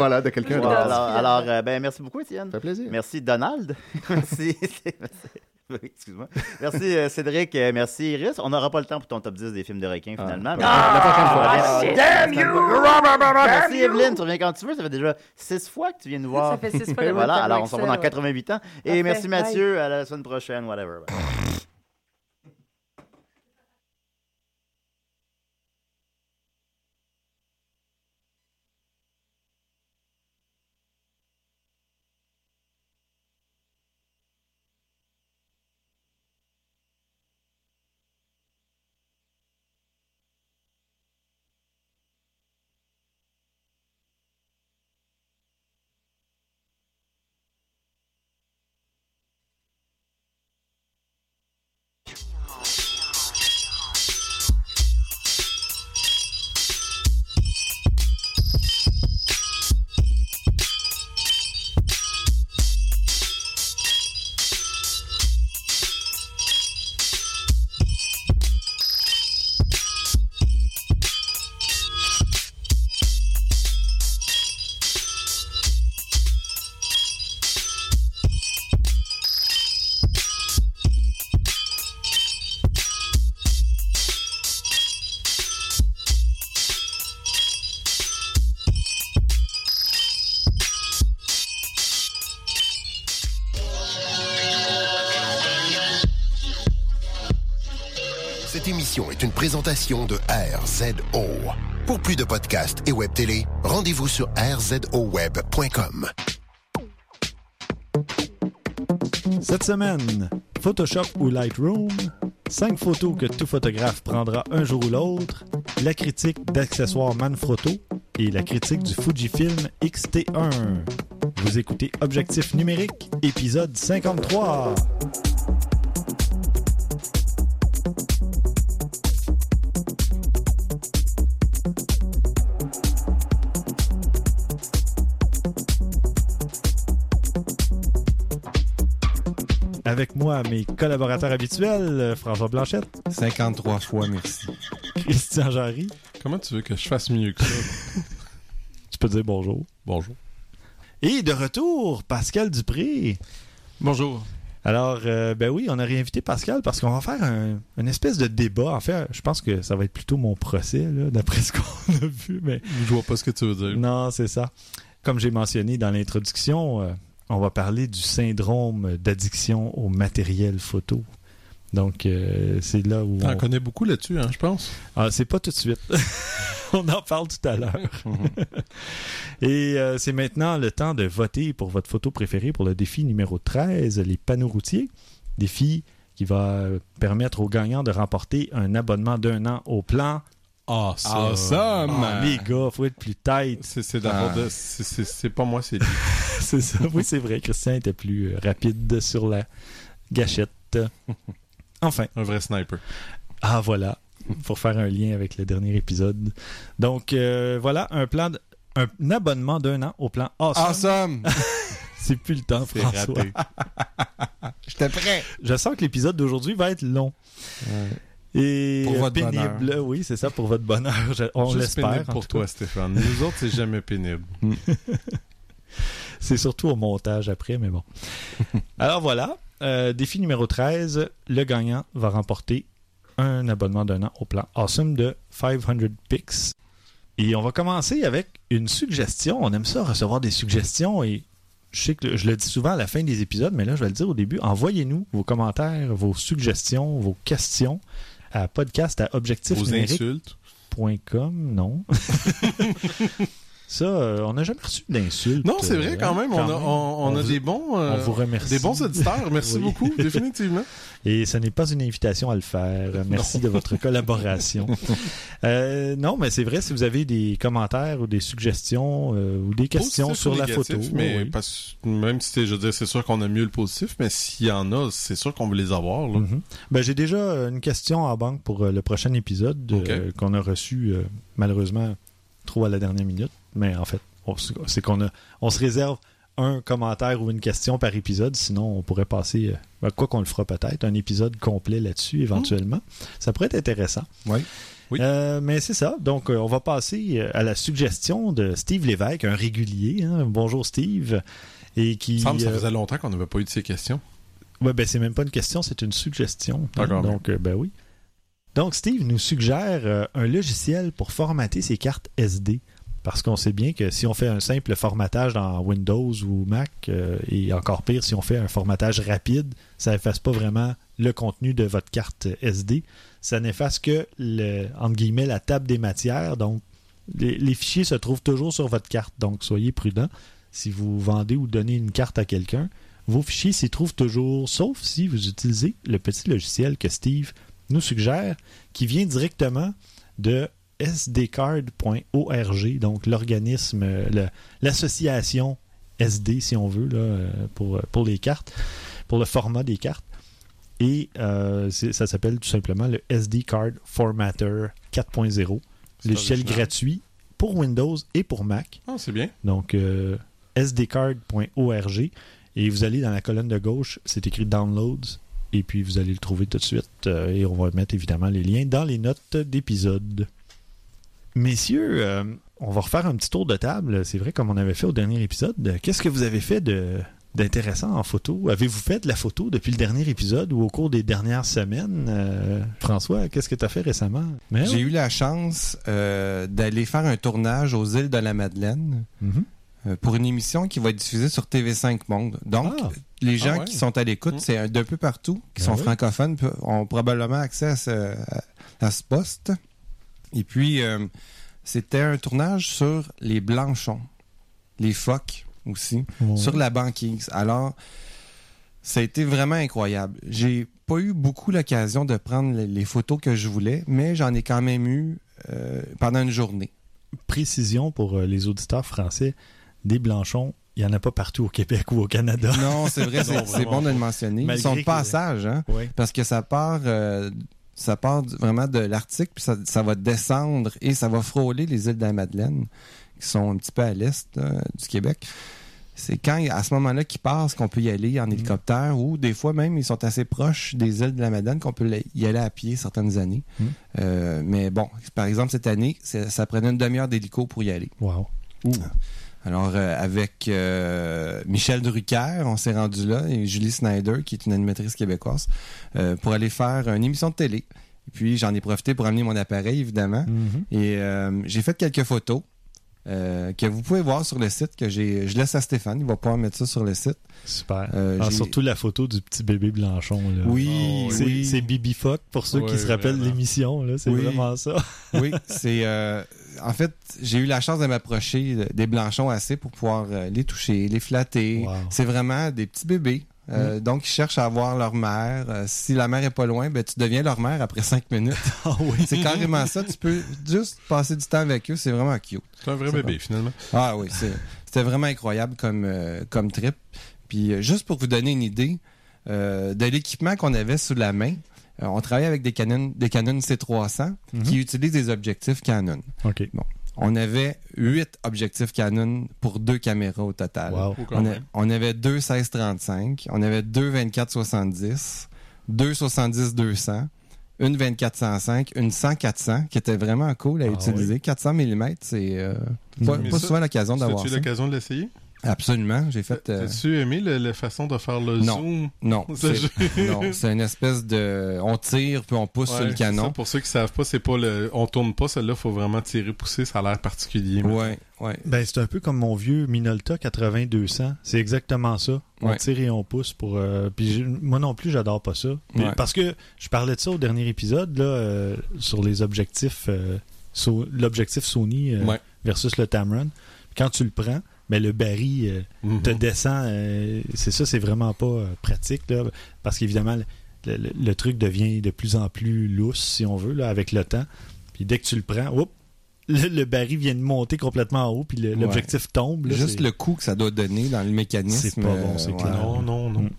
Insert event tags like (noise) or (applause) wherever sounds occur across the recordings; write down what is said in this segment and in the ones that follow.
voilà, de quelqu'un Voilà, d'autre. alors, alors, euh, ben, merci beaucoup, Étienne. Ça fait plaisir. Merci, Donald. (laughs) merci. Excuse-moi. Merci, euh, Cédric. Euh, merci, Iris. On n'aura pas le temps pour ton top 10 des films de requins, finalement. mais Ah, la prochaine fois. ah, Bien- damn you! Merci, Evelyne. Tu reviens quand tu veux. Ça fait déjà six fois que tu viens nous voir. Ça fait six fois (laughs) que Voilà, alors on se revoit dans que ça, 88 ans. Et Parfait. merci, Mathieu. À la semaine prochaine, whatever. De RZO. Pour plus de podcasts et web télé, rendez-vous sur rzoweb.com. Cette semaine, Photoshop ou Lightroom, 5 photos que tout photographe prendra un jour ou l'autre, la critique d'accessoires Manfrotto et la critique du Fujifilm X-T1. Vous écoutez Objectif numérique, épisode 53. Avec moi, mes collaborateurs habituels, euh, François Blanchette, 53 fois, merci. Christian Jarry. Comment tu veux que je fasse mieux que ça? (laughs) Tu peux dire bonjour. Bonjour. Et de retour, Pascal Dupré. Bonjour. Alors, euh, ben oui, on a réinvité Pascal parce qu'on va faire un, une espèce de débat. En fait, je pense que ça va être plutôt mon procès, d'après (laughs) ce qu'on a vu. Mais Je vois pas ce que tu veux dire. non, c'est ça. Comme j'ai mentionné dans l'introduction, euh, on va parler du syndrome d'addiction au matériel photo. Donc, euh, c'est là où. T'en on- connais beaucoup là-dessus, hein, je pense. Ah, c'est pas tout de suite. (laughs) on en parle tout à l'heure. Et euh, c'est maintenant le temps de voter pour votre photo préférée pour le défi numéro 13, les panneaux routiers. Défi qui va permettre aux gagnants de remporter un abonnement d'un an au plan. Ah, ça. Awesome! Ah, les gars, faut être plus tête. C'est c'est d'abord Ah. de- c'est- c'est- c'est pas moi, c'est lui. (laughs) c'est ça. Oui, c'est vrai. Christian était plus euh, rapide sur la gâchette. (laughs) Enfin. Un vrai sniper. Ah, voilà. Pour faire un lien avec le dernier épisode. Donc, euh, voilà, un plan, de- un abonnement d'un an au plan Awesome. Awesome! (laughs) C'est plus le temps, C'est François. J'étais prêt! Je sens que l'épisode d'aujourd'hui va être long. Et Pour euh, votre pénible. Oui, c'est ça, pour votre bonheur. On l'espère. pénible pour toi. Stéphane. Nous autres, c'est jamais pénible. (laughs) C'est surtout au montage après, mais bon. (laughs) Alors voilà, euh, défi numéro 13. Le gagnant va remporter un abonnement d'un an au plan Awesome de 500 pics. Et on va commencer avec une suggestion. On aime ça, recevoir des suggestions et je sais que je le dis souvent à la fin des épisodes, mais là, je vais le dire au début. Envoyez-nous vos commentaires, vos suggestions, vos questions à podcast à Vos objectifnumérique.com. insultes. Non? (laughs) (laughs) ça, euh, on n'a jamais reçu d'insultes. Non, c'est vrai, euh, quand même. quand on a, on, on a vous- des bons. euh, on vous remercie. Des bons auditeurs. Merci Oui. beaucoup, (laughs) définitivement. Et ce n'est pas une invitation à le faire. Merci de votre (laughs) collaboration. Euh, non, mais c'est vrai, si vous avez des commentaires ou des suggestions ou des questions Positif sur la négatif, photo. Mais oui. parce, même si c'est- je veux dire, c'est sûr qu'on a mieux le positif, mais s'il y en a, c'est sûr qu'on veut les avoir. Là. Mhm. Ben, j'ai déjà une question en banque pour le prochain épisode qu'on a reçu malheureusement trop à la dernière minute. Mais en fait, c'est qu'on a, on se réserve un commentaire ou une question par épisode. Sinon, on pourrait passer, euh, ben, quoi qu'on le fera peut-être, un épisode complet là-dessus éventuellement. Ça pourrait être intéressant. Oui. Oui. Euh, mais c'est ça. Donc, euh, on va passer à la suggestion de Steve Lévesque, un régulier. hein. Bonjour, Steve. Et qui. Il me semble ça faisait longtemps qu'on n'avait pas eu de ces questions. Ouais, ben c'est même pas une question, c'est une suggestion. hein. D'accord. Donc, ben oui. Donc, Steve nous suggère euh, un logiciel pour formater ses cartes SD. Parce qu'on sait bien que si on fait un simple formatage dans Windows ou Mac, euh, et encore pire, si on fait un formatage rapide, ça n'efface pas vraiment le contenu de votre carte SD. Ça n'efface que, le, entre guillemets, la table des matières. Donc, les, les fichiers se trouvent toujours sur votre carte. Donc, soyez prudents. Si vous vendez ou donnez une carte à quelqu'un, vos fichiers s'y trouvent toujours, sauf si vous utilisez le petit logiciel que Steve nous suggère, qui vient directement de sdcard.org, donc l'organisme, euh, l'association SD, si on veut, là, euh, pour, pour les cartes, pour le format des cartes. Et euh, ça s'appelle tout simplement le SD Card Formatter 4.0, C'est logiciel gratuit pour Windows et pour Mac. Ah, c'est bien. Donc, euh, sdcard.org. Et vous allez dans la colonne de gauche, c'est écrit Downloads. Et puis, vous allez le trouver tout de suite. euh, et on va mettre évidemment les liens dans les notes d'épisode. Messieurs, euh, on va refaire un petit tour de table. C'est vrai, comme on avait fait au dernier épisode. Qu'est-ce que vous avez fait de d'intéressant en photo? Avez-vous fait de la photo depuis le dernier épisode ou au cours des dernières semaines? Euh, François, qu'est-ce que tu as fait récemment? J'ai eu la chance euh, d'aller faire un tournage aux îles de la Madeleine Mhm. euh, pour une émission qui va être diffusée sur TV5 Monde. Donc, Ah. les gens Ah ouais. qui sont à l'écoute, Mm. c'est d'un peu partout, qui Ben sont oui. francophones, ont probablement accès à ce, à- à ce poste. Et puis, euh, c'était un tournage sur les blanchons, les phoques aussi, sur la banquise. Alors, ça a été vraiment incroyable. J'ai pas eu beaucoup l'occasion de prendre les, photos que je voulais, mais j'en ai quand même eu euh, pendant une journée. précision pour euh, les auditeurs français, des blanchons, il n'y en a pas partout au Québec ou au Canada. Non, c'est vrai, (laughs) c'est bon de le mentionner. Ils sont de passage, hein, Oui. parce que ça part, euh, ça part vraiment de l'Arctique, puis ça, ça va descendre et ça va frôler les îles de la Madeleine, qui sont un petit peu à l'est euh, du Québec. C'est quand, à ce moment-là, qu'ils passent qu'on peut y aller en hélicoptère ou des fois même, ils sont assez proches des îles de la Madeleine qu'on peut y aller à pied certaines années. Mm. Euh, mais bon, par exemple, cette année, ça prenait une demi-heure d'hélico pour y aller. Wow. Alors, euh, avec euh, Michel Drucker, on s'est rendu là, et Julie Snyder, qui est une animatrice québécoise, euh, pour aller faire une émission de télé. Et puis, j'en ai profité pour amener mon appareil, évidemment. Mhm. Et j'ai fait quelques photos euh, que vous pouvez voir sur le site, que j'ai. Je laisse à Stéphane, il va pouvoir mettre ça sur le site. Super. Euh, Ah, surtout la photo du petit bébé Blanchon. Là. Oui, C'est oui. c'est Bibi Fuck, pour ceux qui se rappellent vraiment. l'émission. là, C'est Oui. vraiment ça. (laughs) Oui, c'est. euh, en fait, j'ai eu la chance de m'approcher de- des blanchons assez pour pouvoir les toucher, les flatter. Wow. C'est vraiment des petits bébés. Euh, Donc, ils cherchent à voir leur mère. Euh, si la mère est pas loin, ben, tu deviens leur mère après cinq minutes. (laughs) Ah oui. c'est carrément ça. Tu peux juste passer du temps avec eux. C'est vraiment cute. C'est un vrai bébé, finalement. Ah oui, c'était vraiment incroyable comme, euh, comme trip. Puis, juste pour vous donner une idée de l'équipement qu'on avait sous la main, on travaillait avec des Canon, des Canon C300 Mhm. qui utilisent des objectifs Canon. OK. On avait huit objectifs Canon pour deux caméras au total. Wow. On, a- même. on avait deux 16-35, on avait deux 24-70, deux 70-200, une 24-105, une 100-400 qui était vraiment cool à Ah utiliser. 400 mm, c'est euh, pas, Mais pas ça, souvent l'occasion d'avoir As-tu l'occasion de l'essayer? Absolument, j'ai fait... euh, As-tu aimé le- la façon de faire le Non. zoom? non, (laughs) non, c'est une espèce de... On tire, puis on pousse sur le ça, canon. pour ceux qui savent pas, c'est pas le. On tourne pas, celle-là, faut vraiment tirer, pousser, ça a l'air particulier. mais- Ouais, ouais. Ben, c'est un peu comme mon vieux Minolta 8200. C'est exactement ça. On Ouais. tire et on pousse pour. euh, puis moi non plus, j'adore pas ça. Puis- Ouais. Parce que je parlais de ça au dernier épisode là, euh, sur les objectifs, euh, So- l'objectif Sony euh, Ouais. versus le Tamron. Quand tu le prends, ben le baril euh, Mhm. te descend. euh, c'est ça, c'est vraiment pas euh, pratique là, parce qu'évidemment le, le- le truc devient de plus en plus lousse si on veut là, avec le temps. Puis dès que tu le prends, oups, le, le baril vient de monter complètement en haut, puis Ouais. l'objectif tombe. là, Juste le coup que ça doit donner dans le mécanisme. C'est pas bon, c'est clair. Non, non, non. Mm.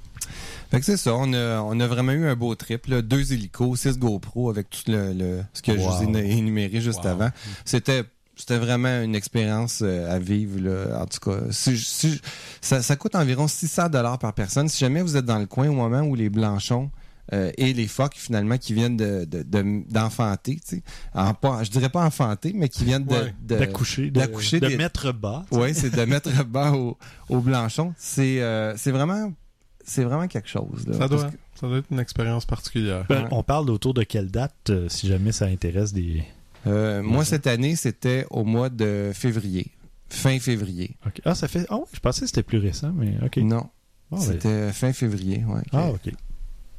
Fait que c'est ça, on a, on a vraiment eu un beau trip. Là. Deux hélicos, six GoPro avec tout le, le- ce que je vous ai énuméré juste Wow. avant. C'était c'était vraiment une expérience euh, à vivre. Là. En tout cas, si, si- ça, ça coûte environ 600 dollars par personne. Si jamais vous êtes dans le coin au moment où les Blanchons euh, et les phoques finalement qui viennent de de- de- d'enfanter, tu sais. En pas- je dirais pas enfanter, mais qui viennent de, Ouais. de- D'accoucher, de, d'accoucher de des- mettre bas. Oui, c'est de mettre (laughs) bas au, au blanchon. C'est euh, c'est vraiment c'est vraiment quelque chose. Là, Ça doit, que- ça doit être une expérience particulière. Ben, Ouais. On parle autour de quelle date, euh, si jamais ça intéresse des... euh, moi, cette année, c'était au mois de février. Fin février. Ah, ça fait... Ah oui, je pensais que c'était plus récent, mais OK. Non, ben- c'était fin février. Ouais, Ah, OK.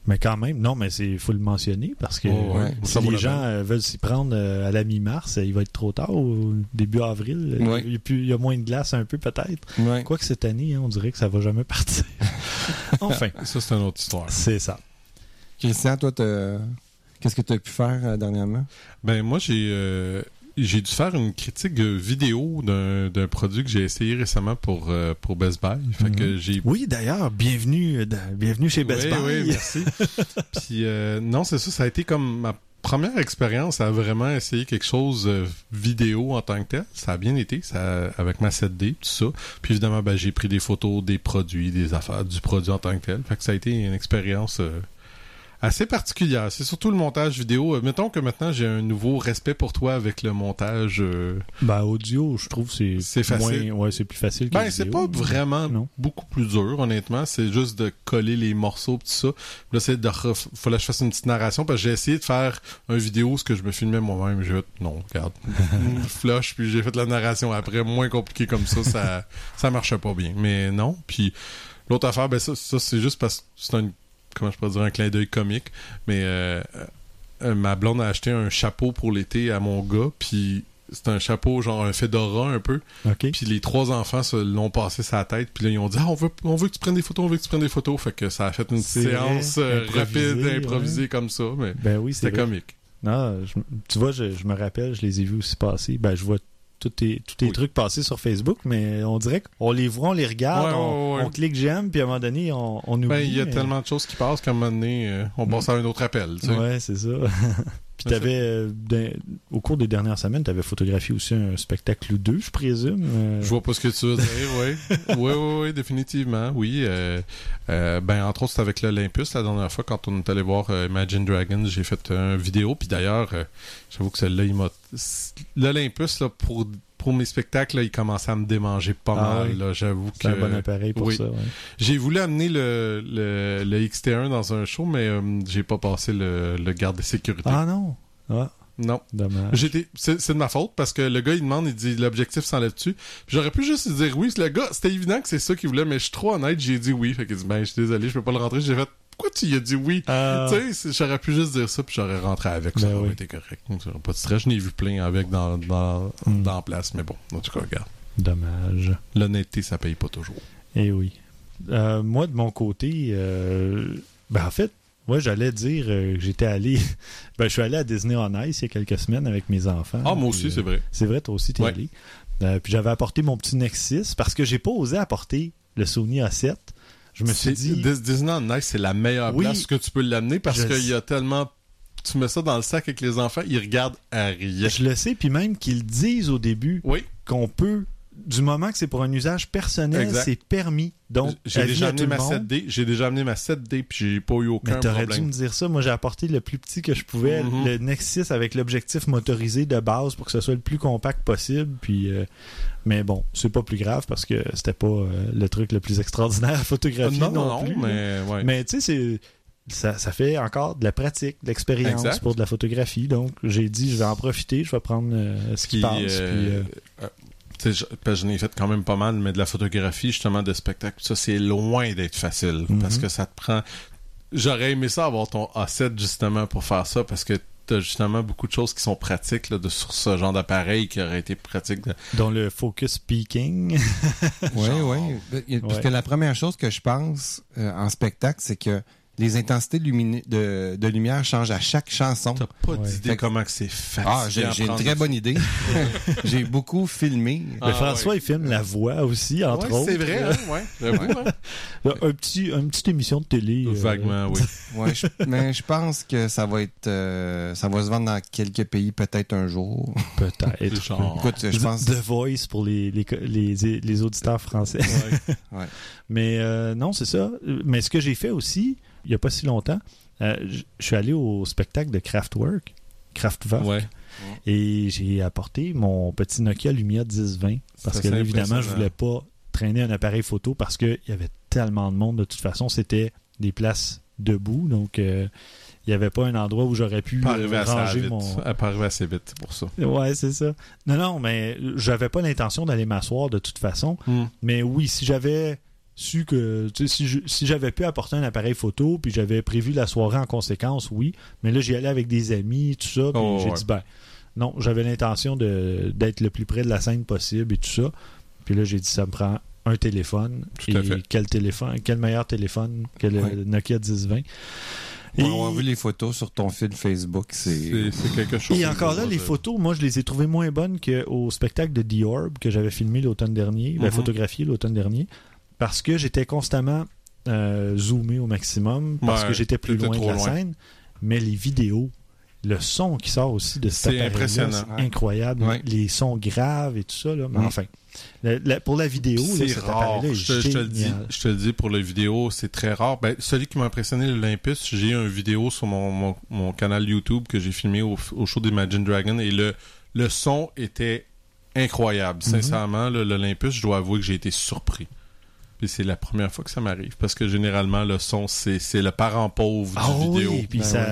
Mais quand même, non, mais c'est faut le mentionner parce que Oh, ouais. si les gens euh, veulent s'y prendre euh, à la mi-mars, il va être trop tard au début avril. Ouais. Il, y a plus- il y a moins de glace un peu peut-être. Ouais. Quoique cette année, hein, on dirait que ça va jamais partir. (laughs) enfin, Ça, c'est une autre histoire. c'est ça. Christian, toi, t'as- qu'est-ce que tu as pu faire euh, dernièrement? Ben moi j'ai euh, j'ai dû faire une critique vidéo d'un d'un produit que j'ai essayé récemment pour euh, pour Best Buy. Fait Mhm. que j'ai Oui, d'ailleurs, bienvenue, euh, dans- bienvenue chez Best Oui, Buy. oui, merci. (laughs) Puis euh, non, c'est ça, ça a été comme ma première expérience à vraiment essayer quelque chose euh, vidéo en tant que tel. Ça a bien été, ça avec ma 7D, tout ça. Puis évidemment, ben, j'ai pris des photos des produits, des affaires du produit en tant que tel. Fait que ça a été une expérience euh, assez particulière. C'est surtout le montage vidéo. Euh, mettons que maintenant j'ai un nouveau respect pour toi avec le montage. euh, Ben, audio, je trouve c'est C'est facile. moins- ouais, c'est plus facile que Ben, c'est pas vraiment Non? beaucoup plus dur, honnêtement. C'est juste de coller les morceaux tout ça. Là, c'est de ref... fallait que je fasse une petite narration parce que j'ai essayé de faire un vidéo, ce que je me filmais moi-même. J'ai non, regarde, (laughs) Une flush, puis j'ai fait la narration après, moins compliqué comme ça, ça, ça marchait pas bien. Mais non. Puis l'autre affaire, ben ça, ça c'est juste parce que c'est un, comment je pourrais dire, un clin d'œil comique. Mais euh, euh, ma blonde a acheté un chapeau pour l'été à mon gars, puis c'est un chapeau genre un fedora un peu. Puis les trois enfants se l'ont passé sa tête. Puis là, ils ont dit, ah, on veut, on veut que tu prennes des photos, on veut que tu prennes des photos. Fait que ça a fait une séance euh, rapide, improvisée comme ça. Mais Ben oui, c'était comique. Non, je- tu vois, je, je me rappelle, je les ai vus aussi passer. Ben, je vois tous tes, tous tes Oui. trucs passer sur Facebook, mais on dirait qu'on les voit, on les regarde, Ouais, on, ouais, ouais. on clique j'aime, puis à un moment donné, on, on oublie. Ben, il y a mais- tellement de choses qui passent qu'à un moment donné, euh, on passe à un autre appel. Tu sais. Ouais, c'est ça. (laughs) puis C'est t'avais, euh, au cours des dernières semaines, t'avais photographié aussi un spectacle ou deux, je présume. euh. Je vois pas ce que tu veux dire, oui. (laughs) Oui, oui, oui, définitivement, oui. Euh, ben, entre autres, c'était avec l'Olympus la dernière fois, quand on est allé voir Imagine Dragons, j'ai fait une vidéo, puis d'ailleurs, j'avoue que celle-là, il m'a... L'Olympus, là, pour, pour mes spectacles, là, il commençait à me démanger pas Ah mal, oui. j'avoue que... C'est un bon appareil pour oui. ça. ouais. J'ai voulu amener le, le, le XT1 dans un show, mais euh, j'ai pas passé le, le garde de sécurité. Ah non! Ah, Non. dommage. J'étais, c'est, de ma faute parce que le gars il demande, il dit l'objectif s'enlève-tu? Puis J'aurais pu juste dire oui. Le gars, c'était évident que c'est ça qu'il voulait, mais je suis trop honnête, j'ai dit oui. Fait qu'il dit ben je suis désolé, je peux pas le rentrer. J'ai fait pourquoi tu y as dit oui? Ah. Tu sais, j'aurais pu juste dire ça puis j'aurais rentré avec. ça Ben aurait oui. été correct. Pas de stress. Je n'ai vu plein avec dans dans Hmm. dans la place, mais bon, en tout cas regarde. Dommage. L'honnêteté ça paye pas toujours. Eh oui. Euh, moi, de mon côté, euh, ben en fait, moi, j'allais dire euh, que j'étais allé. (laughs) ben, je suis allé à Disney on Ice il y a quelques semaines avec mes enfants. Ah moi aussi c'est vrai. C'est vrai, toi aussi, t'es Ouais. allé. Puis j'avais apporté mon petit Nexus parce que j'ai pas osé apporter le Sony A7. Je me suis dit. Dis- Disneyland Nice c'est la meilleure Oui. place que tu peux l'amener parce qu'il y a tellement tu mets ça dans le sac avec les enfants, ils regardent à rien. Je le sais, puis même qu'ils disent au début Oui. qu'on peut, du moment que c'est pour un usage personnel, c'est permis. Donc, J'ai déjà amené ma le monde. 7D, j'ai déjà amené ma 7D puis j'ai pas eu Mais aucun t'aurais dû me dire ça. Moi, j'ai apporté le plus petit que je pouvais, Mhm. le Nexus avec l'objectif motorisé de base pour que ce soit le plus compact possible. Puis, euh, mais bon, c'est pas plus grave parce que c'était pas euh, le truc le plus extraordinaire à photographier non, non, non, plus. mais ouais. Mais tu sais, c'est ça, ça fait encore de la pratique, de l'expérience pour de la photographie. Donc, j'ai dit, je vais en profiter, je vais prendre euh, ce qui passe. euh, puis, j'en ai fait quand même pas mal, mais de la photographie, justement, de spectacle, ça, c'est loin d'être facile. Mhm. Parce que ça te prend. J'aurais aimé ça avoir ton A7 justement pour faire ça, parce que t'as justement beaucoup de choses qui sont pratiques là, de, sur ce genre d'appareil qui aurait été pratique. de- dont le focus peaking. (laughs) Oui, Genre. oui. Parce Ouais. que la première chose que je pense euh, en spectacle, c'est que les intensités de, de lumière changent à chaque chanson. T'as pas Ouais. d'idée comment que c'est facile. Ah, j'ai j'ai une très bonne idée. (laughs) j'ai beaucoup filmé. Ah, Mais François, ouais. il filme la voix aussi, entre Ouais, autres. c'est vrai, hein, ouais. (laughs) Là, Un petit, une petite émission de télé. euh, Vaguement, oui. (laughs) Ouais, je- mais je pense que ça va être, euh, ça va se vendre dans quelques pays peut-être un jour. Peut-être. Genre. Écoute, je pense. The Voice pour les, les, les, les auditeurs français. Ouais. Ouais. Mais euh, non, c'est ça. Mais ce que j'ai fait aussi, il n'y a pas si longtemps, Euh, je suis allé au spectacle de Kraftwerk, Kraftwerk, Ouais. et j'ai apporté mon petit Nokia Lumia 1020 parce Ça, que là, évidemment, je voulais pas traîner un appareil photo parce qu'il y avait tellement de monde. De toute façon, c'était des places debout, donc euh, il n'y avait pas un endroit où j'aurais pu Pas arriver assez ranger vite. mon. Elle Pas arriver assez vite, pour ça. Ouais, c'est ça. Non, non, mais j'avais pas l'intention d'aller m'asseoir de toute façon. Hmm. Mais oui, si j'avais su que. Si, je- si j'avais pu apporter un appareil photo, puis j'avais prévu la soirée en conséquence, oui. Mais là, j'y allais avec des amis, tout ça. Puis Oh, j'ai ouais. dit, ben, non, j'avais l'intention de- d'être le plus près de la scène possible et tout ça. Puis là, j'ai dit, ça me prend un téléphone. Tout à et fait. quel téléphone, quel meilleur téléphone que le Ouais. Nokia 1020. On a vu les photos sur ton fil Facebook. C'est C'est c'est quelque chose. Et encore là, les photos, moi, je les ai trouvées moins bonnes qu'au spectacle de The Orb que j'avais filmé l'automne dernier, ben, Mhm. photographié l'automne dernier, parce que j'étais constamment euh, zoomé au maximum, parce Ouais, que j'étais plus loin de la loin. scène. Mais les vidéos, le son qui sort aussi de cet impressionnant. c'est incroyable. Ouais. Les sons graves et tout ça. Là. Mais Mhm. enfin, la- la- pour la vidéo, là, C'est cet rare. Je te, je te le dis, je te le dis pour la vidéo, c'est très rare. Ben, celui qui m'a impressionné, l'Olympus, j'ai une vidéo sur mon, mon, mon canal YouTube que j'ai filmé au, au show d'Imagine Dragon et le, le son était incroyable. Mhm. Sincèrement, l'Olympus, je dois avouer que j'ai été surpris. Puis c'est la première fois que ça m'arrive parce que généralement, le son, c'est c'est le parent pauvre du Ah vidéo. oui, puis Ben ça,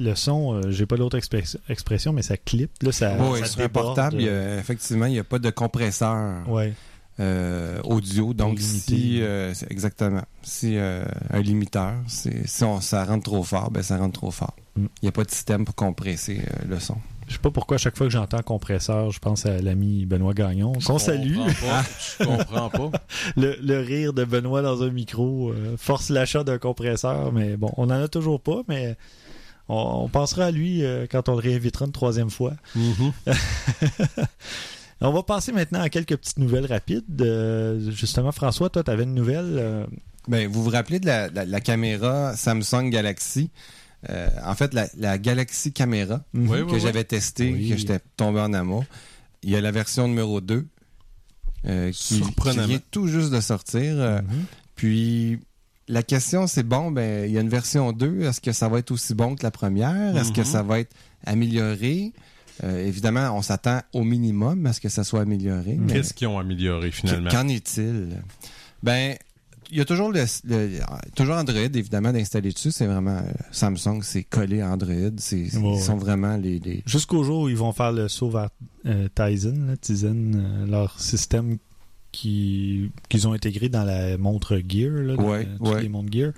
le son, euh, j'ai pas l'autre expres- expression, mais ça clip, là, ça, Oui, ça sur un portable, il y a- effectivement, il n'y a pas de compresseur Ouais. euh, audio. Donc, si, euh, exactement, si euh, un limiteur, si on, ça rentre trop fort, ben ça rentre trop fort. Il Mm. n'y a pas de système pour compresser euh, le son. Je sais pas pourquoi, à chaque fois que j'entends compresseur, je pense à l'ami Benoît Gagnon. Je Qu'on salue. comprends pas. Je comprends pas. (laughs) Le, le rire de Benoît dans un micro euh, force l'achat d'un compresseur, mais bon, on en a toujours pas, mais on, on pensera à lui euh, quand on le réinvitera une troisième fois. Mhm. (laughs) On va passer maintenant à quelques petites nouvelles rapides. Euh, justement, François, toi, tu avais une nouvelle. euh, Ben, vous vous rappelez de la, la- la caméra Samsung Galaxy? Euh, en fait, la, la Galaxy. Oui, que j'avais testé, Oui. que j'étais tombé en amour. Il y a la version numéro 2 euh, qui, qui vient tout juste de sortir. Euh, Mhm. Puis la question, c'est bon, ben il y a une version 2. Est-ce que ça va être aussi bon que la première? Est-ce que Mhm. ça va être amélioré? Euh, évidemment, on s'attend au minimum à ce que ça soit amélioré. Qu'est-ce qu'ils ont amélioré finalement? Qu'en est-il? Ben, il y a toujours le, le- toujours Android, évidemment, d'installer dessus. C'est vraiment euh, Samsung, c'est collé à Android. C'est, ils sont ouais. vraiment les, les- Jusqu'au jour où ils vont faire le saut vers euh, Tizen, là, Tizen, euh, leur système qui qu'ils ont intégré dans la montre Gear, là, Ouais, ouais. les montres Gear.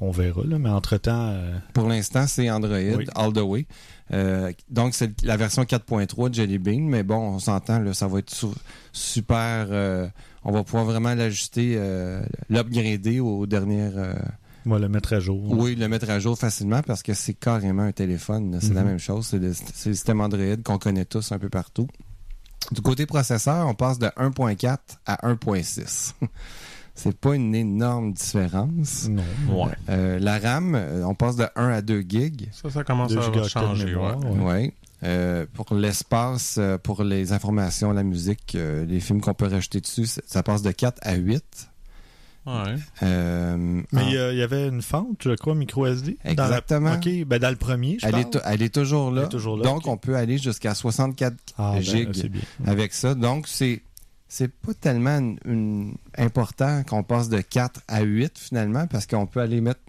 On verra, là, mais entre-temps, euh, Pour l'instant, c'est Android Oui. all the way. Euh, donc, c'est la version 4.3 de Jelly Bean, mais bon, on s'entend, là, ça va être su- super. euh, on va pouvoir vraiment l'ajuster, euh, l'upgrader aux dernières. euh, on va le mettre à jour. oui, le mettre à jour facilement parce que c'est carrément un téléphone. C'est la Mhm. même chose. C'est le, système Android qu'on connaît tous un peu partout. Du côté processeur, on passe de 1.4 à 1.6. (laughs) c'est pas une énorme différence. Non. Ouais. Euh, la RAM, euh, on passe de 1 à 2 gigs. Ça, ça commence 2 à changer. ouais. ouais. Euh, pour l'espace, euh, pour les informations, la musique, euh, les films qu'on peut rajouter dessus, ça, passe de 4 à 8. Ouais. Euh, Mais en- il y, avait une fente, je crois, micro SD. dans la- Exactement. OK, ben dans le premier, je elle, parle. est, elle est toujours là. Elle est toujours là, Donc, on peut aller jusqu'à 64 Ah, ben, gigs avec ça. Donc, c'est c'est pas tellement une- une- important qu'on passe de 4 à 8 finalement, parce qu'on peut aller mettre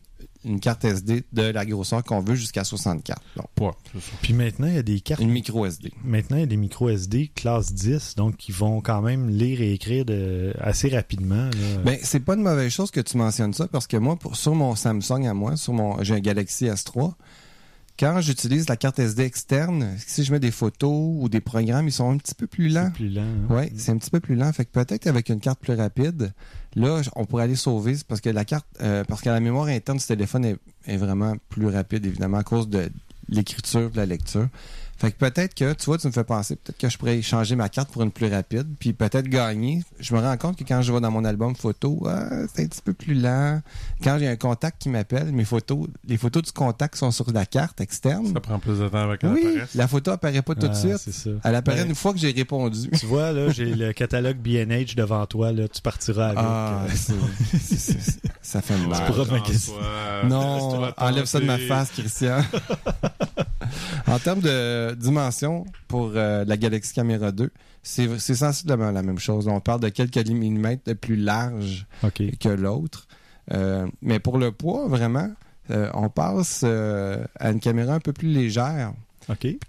une carte SD de la grosseur qu'on veut jusqu'à 64. Donc, Ouais, c'est ça. Puis maintenant, il y a des cartes une micro SD. Maintenant, il y a des micro SD classe 10, donc qui vont quand même lire et écrire de, assez rapidement. là. Ben, c'est pas une mauvaise chose que tu mentionnes ça parce que moi, pour, sur mon Samsung à moi, sur mon, j'ai un Galaxy S3, quand j'utilise la carte SD externe, si je mets des photos ou des programmes, ils sont un petit peu plus lents. c'est plus lent. hein. Oui, c'est un petit peu plus lent. Fait que peut-être avec une carte plus rapide, là, on pourrait aller sauver parce que la carte, euh, parce que la mémoire interne du téléphone est, est vraiment plus rapide, évidemment, à cause de l'écriture, de la lecture. Fait que peut-être que, tu vois, tu me fais penser, peut-être que je pourrais changer ma carte pour une plus rapide, puis peut-être gagner. Je me rends compte que quand je vais dans mon album photo, ah, c'est un petit peu plus lent. Quand j'ai un contact qui m'appelle, mes photos, les photos du contact sont sur la carte externe. Ça prend plus de temps avec qu'elle Oui, apparaisse. la photo apparaît pas tout de Ah, suite. c'est ça. Elle apparaît Ben, une fois que j'ai répondu. Tu vois, là, j'ai le catalogue B&H devant toi, là, tu partiras avec. Ah, euh, c'est- ça fait mal. pourras magasiner. soit- Non, enlève ça de ma face, Christian. (laughs) en termes de dimension pour euh, la Galaxy Camera 2, c'est sensiblement la même chose. On parle de quelques millimètres de plus large que l'autre. Euh, mais pour le poids, vraiment, euh, on passe à une caméra un peu plus légère.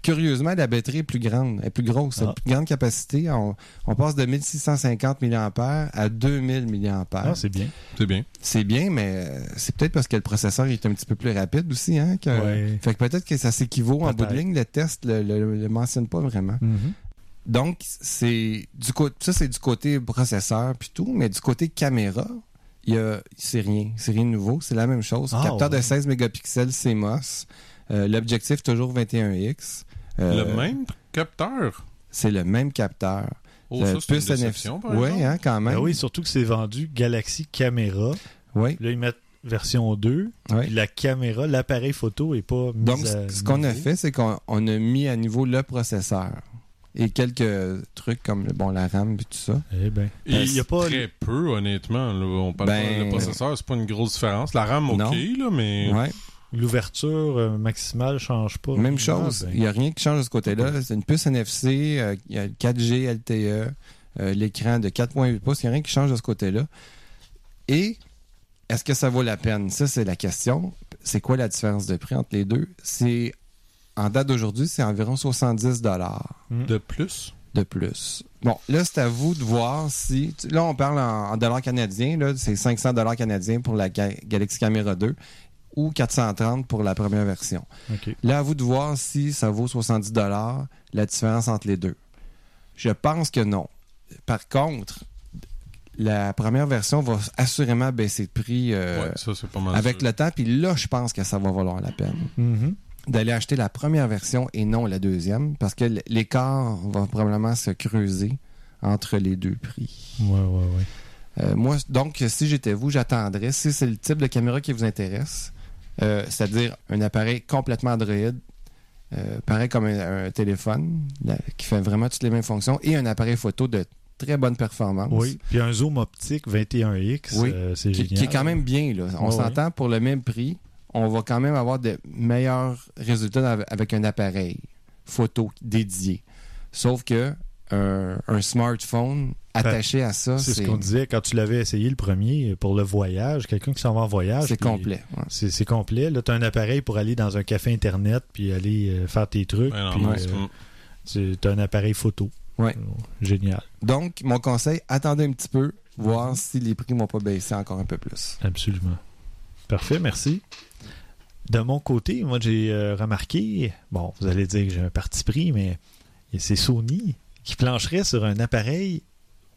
Curieusement, la batterie est plus grande, elle est plus grosse, elle a Ah. une plus grande capacité. On, on passe de 1650 mAh à 2000 mAh. Ah, c'est bien. C'est bien. C'est bien, mais euh, c'est peut-être parce que le processeur est un petit peu plus rapide aussi. Hein, que- Ouais. Fait que peut-être que ça s'équivaut en bout de ligne. Le test le, le- le mentionne pas vraiment. Mhm. Donc, c'est du côté ça, c'est du côté processeur puis tout, mais du côté caméra, il y a c'est rien. C'est rien de nouveau. C'est la même chose. Ah, Capteur de ouais. 16 mégapixels CMOS. Euh, L'objectif toujours 21x. Euh, Le même capteur? C'est le même capteur. Oh, Euh, ça, une déception, par Oui, exemple. hein, quand même. Ben oui, surtout que c'est vendu Galaxy Caméra. Oui, Là, ils mettent version 2. oui. Puis la caméra, l'appareil photo est pas mis Donc, à ce qu'on a fait, c'est qu'on on a mis à niveau le processeur. Et quelques trucs comme bon, la RAM et tout ça. Eh ben. Il y a pas. Très peu, honnêtement. là. On parle Ben- pas, le processeur, c'est pas une grosse différence. La RAM, ok, Non. là, mais. Ouais. L'ouverture euh, maximale change pas. Même Ah, chose. ben. Il n'y a rien qui change de ce côté-là. C'est une puce NFC, euh, il y a le 4G LTE, euh, l'écran de 4.8 pouces. Il n'y a rien qui change de ce côté-là. Et est-ce que ça vaut la peine? Ça, c'est la question. C'est quoi la différence de prix entre les deux? C'est en date d'aujourd'hui, c'est environ 70 De plus? de plus. Bon, là, c'est à vous de voir si. Là, on parle en, en dollars canadiens. Là, c'est 500 dollars canadiens pour la Ga- Galaxy Camera 2 ou 430 pour la première version. Là, à vous de voir si ça vaut 70 dollars la différence entre les deux. Je pense que non. Par contre, la première version va assurément baisser de prix euh, ouais, ça, c'est pas mal. avec sûr. le temps. Puis là, je pense que ça va valoir la peine Mhm. d'aller acheter la première version et non la deuxième, parce que l'écart va probablement se creuser entre les deux prix. Ouais, ouais, ouais. Euh, moi, donc, si j'étais vous, j'attendrais, si c'est le type de caméra qui vous intéresse, euh, c'est-à-dire un appareil complètement Android, euh, pareil comme un, un téléphone, là, qui fait vraiment toutes les mêmes fonctions, et un appareil photo de très bonne performance. Oui. Puis un zoom optique 21x, Oui. euh, c'est Qui, génial. qui est quand même bien. Là. On Ouais, s'entend pour le même prix, on va quand même avoir de meilleurs résultats av- avec un appareil photo dédié. Sauf que un smartphone attaché à ça, C'est ce qu'on disait quand tu l'avais essayé le premier pour le voyage. Quelqu'un qui s'en va en voyage. c'est complet. ouais. C'est complet. Là, tu as un appareil pour aller dans un café Internet puis aller euh, faire tes trucs. Euh, c'est- tu as un appareil photo. Ouais. Euh, Génial. Donc, mon conseil, attendez un petit peu, voir si les prix vont pas baisser encore un peu plus. Absolument. Parfait, merci. De mon côté, moi, j'ai euh, remarqué, bon, vous allez dire que j'ai un parti pris, mais c'est Sony qui plancherait sur un appareil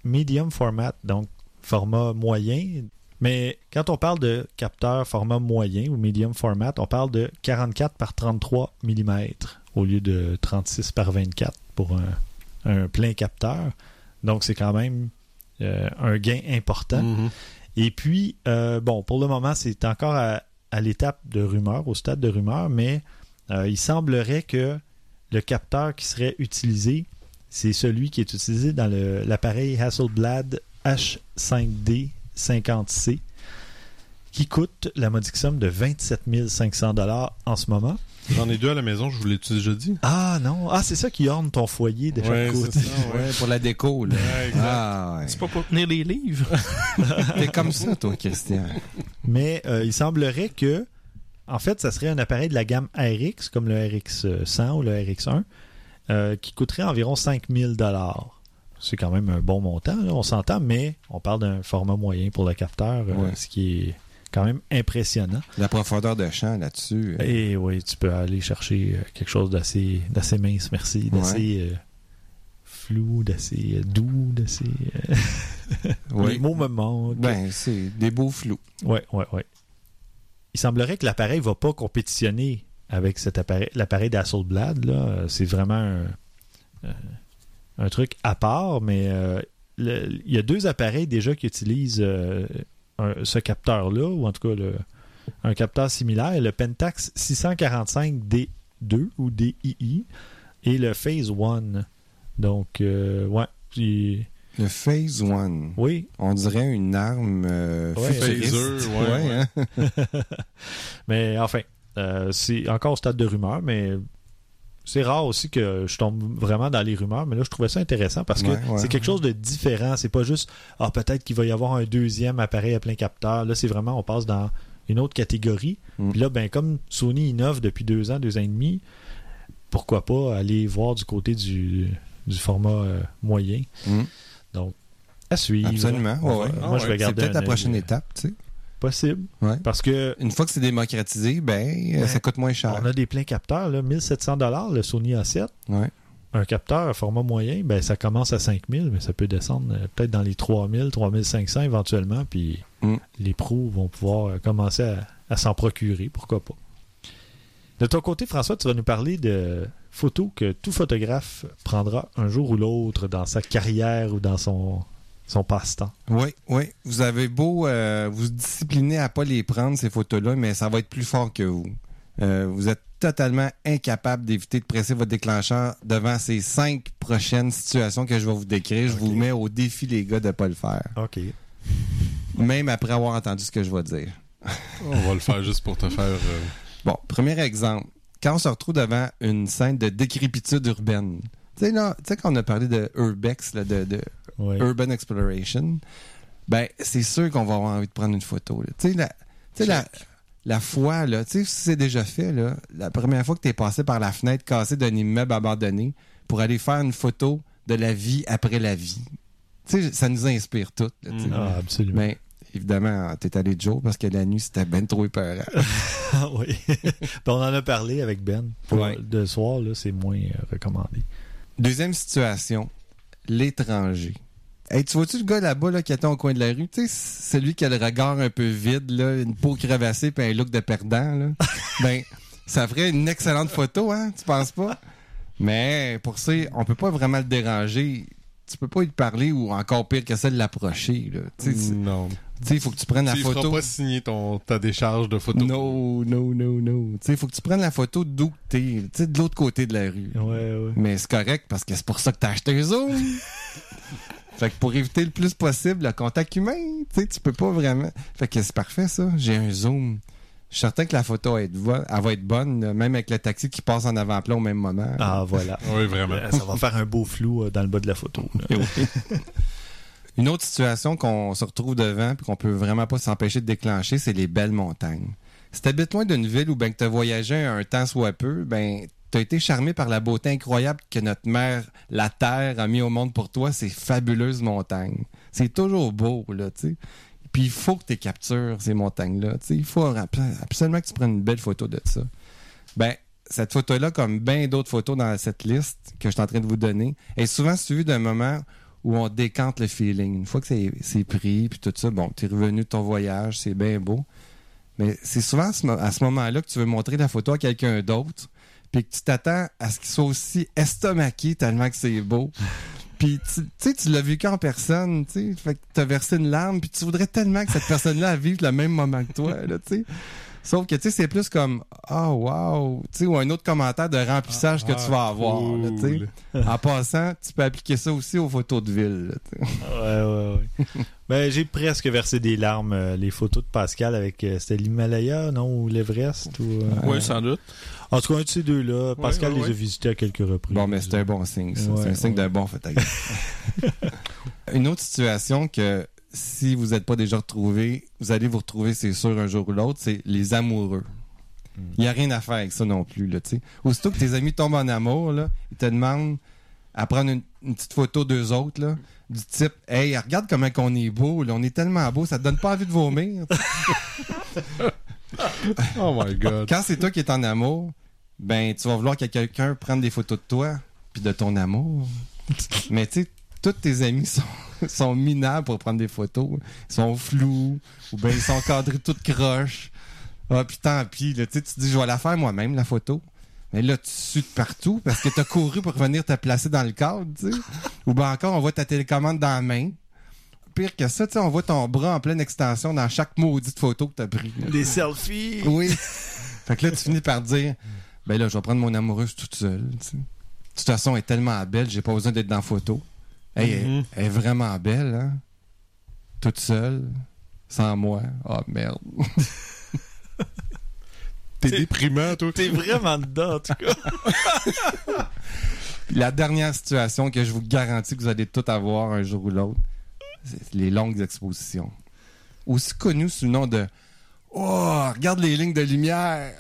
medium format, donc format moyen. Mais quand on parle de capteur format moyen ou medium format, on parle de 44 par 33 mm au lieu de 36 par 24 pour un, un plein capteur. Donc, c'est quand même euh, un gain important. Mhm. Et puis, euh, bon, pour le moment, c'est encore à, à l'étape de rumeur, au stade de rumeur, mais euh, il semblerait que le capteur qui serait utilisé, c'est celui qui est utilisé dans l'appareil Hasselblad H5D 50C, qui coûte la modique somme de 27 500 en ce moment. J'en ai deux à la maison, je vous l'ai déjà dit? Ah non, ah c'est ça qui orne ton foyer de chaque Ouais, côté. c'est ça, ouais. Ouais, pour la déco, là. Ouais. Ah, ouais. C'est pas pour tenir les livres. (laughs) T'es comme ça, toi, Christian. Mais euh, il semblerait que, en fait, ça serait un appareil de la gamme RX, comme le RX 100 ou le RX1, euh, qui coûterait environ 5000 dollars. C'est quand même un bon montant, là, on s'entend, mais on parle d'un format moyen pour le capteur, euh, ce qui est quand même impressionnant. La profondeur de champ là-dessus. euh, Et oui, tu peux aller chercher euh, quelque chose d'assez d'assez mince, merci, d'assez flou, d'assez doux, d'assez... (laughs) oui. Les mots me manquent. Ben, c'est des beaux flous. Ouais, ouais, ouais. Il semblerait que l'appareil va pas compétitionner avec cet appareil, l'appareil d'Hasselblad. Là, euh, c'est vraiment un, euh, un truc à part, mais euh, le- il y a deux appareils déjà qui utilisent euh, un- ce capteur-là, ou en tout cas le- un capteur similaire, le Pentax 645D2 ou DII et le Phase One. Donc, euh, ouais. puis- Le Phase One. oui, On dirait une arme euh, Ouais. futuriste. Phaser, ouais, ouais. hein? (laughs) Mais enfin, euh, c'est encore au stade de rumeur, mais c'est rare aussi que je tombe vraiment dans les rumeurs. Mais là, je trouvais ça intéressant parce que Ouais, ouais, c'est quelque chose de différent. C'est pas juste, ah, peut-être qu'il va y avoir un deuxième appareil à plein capteur. Là, c'est vraiment, on passe dans une autre catégorie. Mm. Puis là, ben, comme Sony innove depuis deux ans, deux ans et demi, pourquoi pas aller voir du côté du, du format euh, moyen. Mm. Donc, à suivre. Absolument. Moi, Ah je vais C'est garder peut-être un la prochaine euh, étape, tu sais. Possible. Ouais. Parce que Une fois que c'est démocratisé, ben, euh, ça coûte moins cher. on a des pleins capteurs, là, 1700 le Sony A7. Ouais. Un capteur à format moyen, ben, ça commence à 5000, mais ça peut descendre euh, peut-être dans les 3000, 3500 éventuellement, puis Mm. les pros vont pouvoir euh, commencer à, à s'en procurer, pourquoi pas. De ton côté, François, tu vas nous parler de photos que tout photographe prendra un jour ou l'autre dans sa carrière ou dans son, son passe-temps. Oui, oui. Vous avez beau euh, vous discipliner à pas les prendre, ces photos-là, mais ça va être plus fort que vous. Euh, vous êtes totalement incapable d'éviter de presser votre déclencheur devant ces cinq prochaines situations que je vais vous décrire. Je vous mets au défi, les gars, de ne pas le faire. OK. Même après avoir entendu ce que je vais dire. On va le faire juste pour te faire. euh, Bon, premier exemple. Quand on se retrouve devant une scène de décrépitude urbaine, tu sais, là, tu sais, quand on a parlé de Urbex, là, de, de Ouais. Urban Exploration, ben, c'est sûr qu'on va avoir envie de prendre une photo. Tu sais, la, tu sais, la, la fois, là, tu sais, si c'est déjà fait, là, la première fois que tu es passé par la fenêtre cassée d'un immeuble abandonné pour aller faire une photo de la vie après la vie. Tu sais, ça nous inspire toutes. là. Mm. Ah, absolument. Mais évidemment, t'es allé Joe parce que la nuit, c'était ben trop épeurant. (laughs) Ah oui. Puis (laughs) on en a parlé avec Ben. Pour Ouais. Le soir, là, c'est moins euh, recommandé. Deuxième situation, l'étranger. Hey, tu vois-tu le gars là-bas là, qui attend au coin de la rue? Tu sais, celui qui a le regard un peu vide, là, une peau crevassée puis un look de perdant. Là. (laughs) ben, ça ferait une excellente photo, hein? Tu penses pas? Mais pour ça, on peut pas vraiment le déranger. Tu peux pas lui parler ou encore pire que ça, de l'approcher. Non. Tu sais, il faut que tu prennes la Tu ne photo. pas signer ton, ta décharge de photo. Non, non, non, non. Tu sais, il faut que tu prennes la photo d'où t'es. Tu sais, de l'autre côté de la rue. Ouais, ouais. Mais c'est correct parce que c'est pour ça que t'as acheté un zoom. (laughs) fait que pour éviter le plus possible le contact humain, tu sais, tu peux pas vraiment. Fait que c'est parfait ça. J'ai un zoom. Je suis certain que la photo va être, vo- elle va être bonne, même avec le taxi qui passe en avant-plan au même moment. Ah, voilà. Oui, vraiment. Ça va faire un beau flou euh, dans le bas de la photo. (laughs) Une autre situation qu'on se retrouve devant et qu'on peut vraiment pas s'empêcher de déclencher, c'est les belles montagnes. Si t'habites loin d'une ville où ben, que t'as voyagé un temps soit peu, ben t'as été charmé par la beauté incroyable que notre mère, la Terre, a mis au monde pour toi, ces fabuleuses montagnes. C'est toujours beau, là, tu sais. Puis il faut que tu captures ces montagnes-là. tu. Il faut absolument que tu prennes une belle photo de ça. Ben, cette photo-là, comme bien d'autres photos dans cette liste que je suis en train de vous donner, est souvent suivie d'un moment où on décante le feeling. Une fois que c'est pris, puis tout ça, bon, t'es revenu de ton voyage, c'est bien beau. Mais c'est souvent à ce, moment-là que tu veux montrer la photo à quelqu'un d'autre, puis que tu t'attends à ce qu'il soit aussi estomaqué tellement que c'est beau. Puis tu tu sais, tu l'as vu qu'en personne, tu sais, fait que t'as versé une larme, puis tu voudrais tellement que cette personne-là vive le même moment que toi, là, tu sais. Sauf que, tu sais, c'est plus comme, ah, wow, tu sais, ou un autre commentaire de remplissage que tu vas avoir, là, tu sais. cool. En passant, tu peux appliquer ça aussi aux photos de ville. là, tu sais. Ouais, ouais, ouais. (laughs) ben, j'ai presque versé des larmes. euh, les photos de Pascal avec. euh, C'était l'Himalaya, non? Ou l'Everest ou, euh, Oui, sans doute. En tout cas, un de ces deux-là. Pascal ouais, les a visités à quelques reprises. Bon, mais c'est un bon signe, ça. Ouais, c'est un signe d'un bon (laughs) photographe. (laughs) Une autre situation que si vous n'êtes pas déjà retrouvé, vous allez vous retrouver, c'est sûr, un jour ou l'autre, c'est les amoureux. Il n'y a rien à faire avec ça non plus, là, tu sais. Aussitôt que tes amis tombent en amour, là, ils te demandent à prendre une, une petite photo d'eux autres, là, du type « Hey, regarde comment qu'on est beau, là, on est tellement beau, ça te donne pas envie de vomir. (laughs) » Oh my god. Quand c'est toi qui es en amour, ben tu vas vouloir que quelqu'un prenne des photos de toi puis de ton amour. Mais tu sais, tous tes amis sont, (laughs) sont minables pour prendre des photos. Ils sont flous ou ben ils sont cadrés toutes croches. Ah, puis tant pis, là, tu te dis, je vais la faire moi-même, la photo. Mais là, tu sues de partout parce que t'as couru pour venir te placer dans le cadre, tu sais. Ou bien encore, on voit ta télécommande dans la main. Pire que ça, tu sais, on voit ton bras en pleine extension dans chaque maudite photo que t'as pris. là. Des selfies. Oui. fait que là, tu finis par dire, ben là, je vais prendre mon amoureuse toute seule, tu sais. De toute façon, elle est tellement belle, j'ai pas besoin d'être dans la photo. Hey, elle- elle, est vraiment belle, hein? Toute seule, sans moi. Ah, merde. (laughs) T'es T'es- déprimant, toi. T'es vraiment dedans, en tout cas. (laughs) La dernière situation que je vous garantis que vous allez tout avoir un jour ou l'autre, c'est les longues expositions. Aussi connues sous le nom de Oh, regarde les lignes de lumière.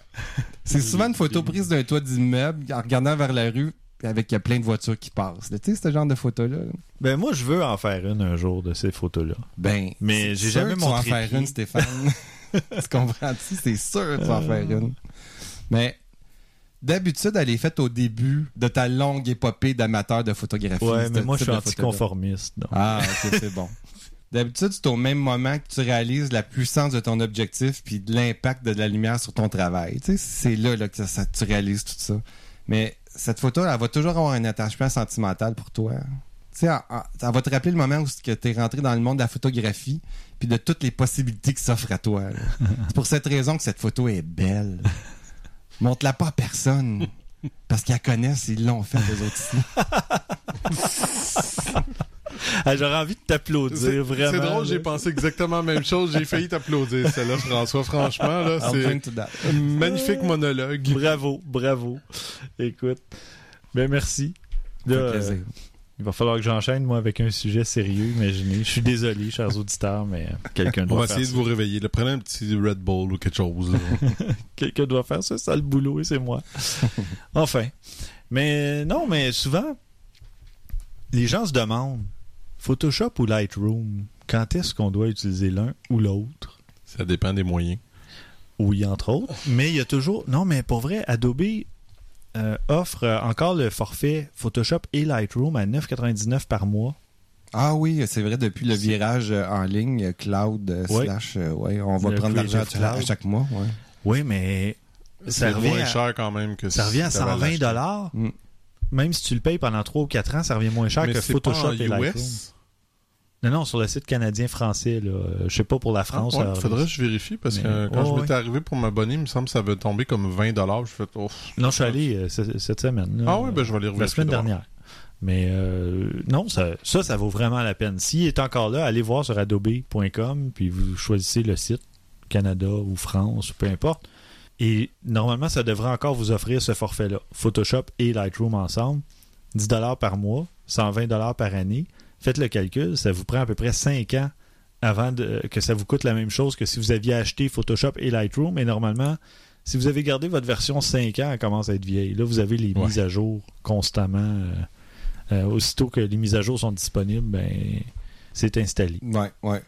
C'est souvent une photo prise d'un toit d'immeuble en regardant vers la rue avec il y a plein de voitures qui passent. Tu sais, ce genre de photo-là. là. Ben, moi, je veux en faire une un jour de ces photos-là. Ben, Mais j'ai jamais que tu vas en montré faire une, Stéphane. (laughs) (laughs) tu comprends-tu? C'est sûr que tu vas en faire une. Mais d'habitude, elle est faite au début de ta longue épopée d'amateur de photographie. Ouais, mais moi, je suis anticonformiste. Ah, ok, c'est bon. (laughs) D'habitude, c'est au même moment que tu réalises la puissance de ton objectif puis de l'impact de la lumière sur ton travail. Tu sais, c'est là, là que ça- ça- tu réalises tout ça. Mais cette photo, elle va toujours avoir un attachement sentimental pour toi. Tu sais, elle, va te rappeler le moment où tu es rentré dans le monde de la photographie puis de toutes les possibilités qui s'offrent à toi. (laughs) c'est pour cette raison que cette photo est belle. Montre-la pas à personne. Parce qu'ils la connaissent, ils l'ont fait, les autres ici. (laughs) Ah, J'aurais envie de C'est t'applaudir, vraiment. c'est drôle, j'ai pensé exactement la même chose. J'ai failli t'applaudir, celle-là, François. Franchement, là, c'est magnifique monologue. Bravo, bravo. Écoute, ben merci. Là, euh, il va falloir que j'enchaîne, moi, avec un sujet sérieux, imaginez. Je suis désolé, chers auditeurs, mais euh, (laughs) quelqu'un On doit va faire essayer de vous réveiller. là. Prenez un petit Red Bull ou quelque chose. (laughs) Quelqu'un doit faire ça, ça le boulot, et c'est moi. (laughs) enfin. Mais non, mais souvent, les gens se demandent, Photoshop ou Lightroom, quand est-ce qu'on doit utiliser l'un ou l'autre? Ça dépend des moyens. Oui, entre autres. (laughs) Mais il y a toujours. Non, mais pour vrai, Adobe euh, offre encore le forfait Photoshop et Lightroom à 9,99 par mois. Ah oui, c'est vrai, depuis le virage euh, en ligne, euh, cloud, slash, euh, ouais, on va Le prendre l'argent à, chaque mois. Ouais. Oui, mais ça C'est revient, moins à, cher quand même que ça revient à t'avais 120 l'acheter. dollars. Mm. Même si tu le payes pendant 3 ou 4 ans, ça revient moins cher Mais que Photoshop et. Lightroom. Non, non, sur le site canadien-français. là. Je sais pas pour la France. Ah, ouais, ça- faudrait que je vérifie parce Mais- que quand je ouais. m'étais arrivé pour m'abonner, il me semble que ça avait tombé comme 20 dollars. Je fais oh, Non, je suis allé euh, ce- cette semaine. Ah ouais, ben je vais aller la semaine dernière. Mais euh, non, ça, ça, ça vaut vraiment la peine. S'il est encore là, allez voir sur adobe.com, puis vous choisissez le site, Canada ou France, ou peu importe. Et normalement, ça devrait encore vous offrir ce forfait-là. Photoshop et Lightroom ensemble. 10 par mois, 120 par année. Faites le calcul, ça vous prend à peu près 5 ans avant de- que ça vous coûte la même chose que si vous aviez acheté Photoshop et Lightroom. Et normalement, si vous avez gardé votre version 5 ans, elle commence à être vieille. Là, vous avez les Ouais. mises à jour constamment. euh, euh, aussitôt que les mises à jour sont disponibles, ben, c'est installé. Ouais, ouais.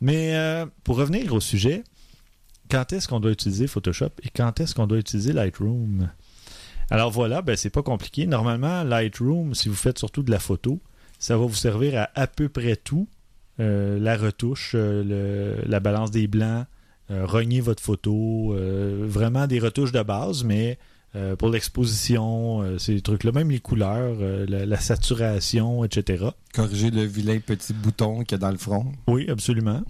Mais euh, pour revenir au sujet, quand est-ce qu'on doit utiliser Photoshop et quand est-ce qu'on doit utiliser Lightroom? Alors voilà, ben c'est pas compliqué. Normalement, Lightroom, si vous faites surtout de la photo, ça va vous servir à à peu près tout. Euh, la retouche, euh, le- la balance des blancs, euh, rogner votre photo, euh, vraiment des retouches de base, mais pour l'exposition, ces trucs-là, même les couleurs, la, la saturation, etc. Corriger le vilain petit bouton qu'il y a dans le front. Oui, absolument.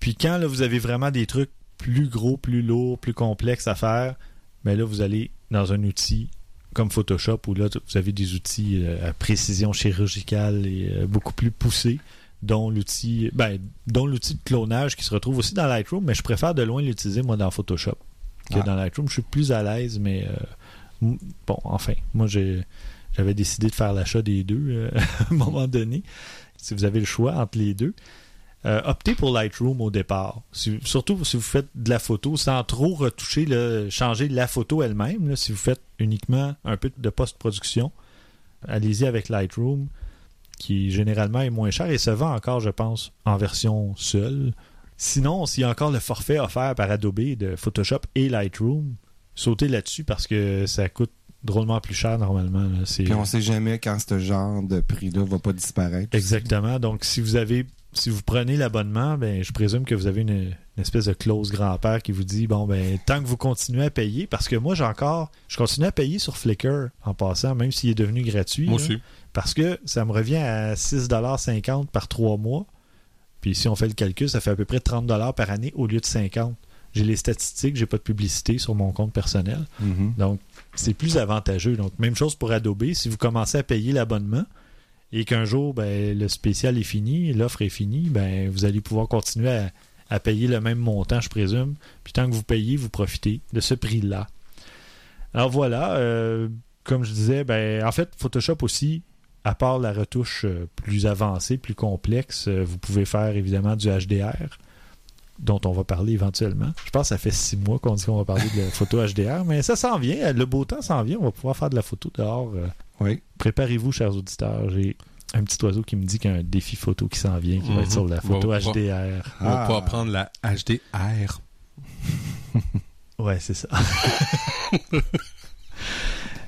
Puis quand là, vous avez vraiment des trucs plus gros, plus lourds, plus complexes à faire, ben là, vous allez dans un outil comme Photoshop où là, vous avez des outils euh, à précision chirurgicale et euh, beaucoup plus poussés, dont l'outil ben, dont l'outil de clonage qui se retrouve aussi dans Lightroom, mais je préfère de loin l'utiliser, moi, dans Photoshop que Ah. dans Lightroom. Je suis plus à l'aise, mais euh, bon, enfin, moi, j'ai j'avais décidé de faire l'achat des deux euh, (laughs) à un moment donné. Si vous avez le choix entre les deux, euh, optez pour Lightroom au départ. Si- surtout si vous faites de la photo sans trop retoucher, là, changer la photo elle-même. si vous faites uniquement un peu de post-production, allez-y avec Lightroom, qui généralement est moins cher et se vend encore, je pense, en version seule. Sinon, s'il y a encore le forfait offert par Adobe de Photoshop et Lightroom, sautez là-dessus parce que ça coûte drôlement plus cher normalement. là. Puis on sait jamais quand ce genre de prix-là va pas disparaître. Exactement. Donc, si vous avez si vous prenez l'abonnement, ben, je présume que vous avez une, une espèce de clause grand-père qui vous dit bon ben tant que vous continuez à payer, parce que moi j'ai encore, je continue à payer sur Flickr en passant, même s'il est devenu gratuit. Moi là, aussi. parce que ça me revient à 6,50$ par trois mois. Puis si on fait le calcul, ça fait à peu près 30$ par année au lieu de 50$. J'ai les statistiques, j'ai pas de publicité sur mon compte personnel. Mhm. Donc, c'est plus avantageux. Donc, même chose pour Adobe. Si vous commencez à payer l'abonnement et qu'un jour, ben, le spécial est fini, l'offre est finie, ben, vous allez pouvoir continuer à, payer le même montant, je présume. Puis tant que vous payez, vous profitez de ce prix-là. Alors voilà, euh, comme je disais, ben, en fait, Photoshop aussi, à part la retouche euh, plus avancée, plus complexe, euh, vous pouvez faire évidemment du HDR dont on va parler éventuellement. Je pense que ça fait six mois qu'on dit qu'on va parler de la photo (laughs) HDR, mais ça s'en vient. Le beau temps s'en vient. On va pouvoir faire de la photo dehors. Euh, Oui. Préparez-vous, chers auditeurs. J'ai un petit oiseau qui me dit qu'il y a un défi photo qui s'en vient, qui va Mhm. être sur la photo HDR. On va Ah. pouvoir prendre la HDR. Ouais, c'est ça. (laughs)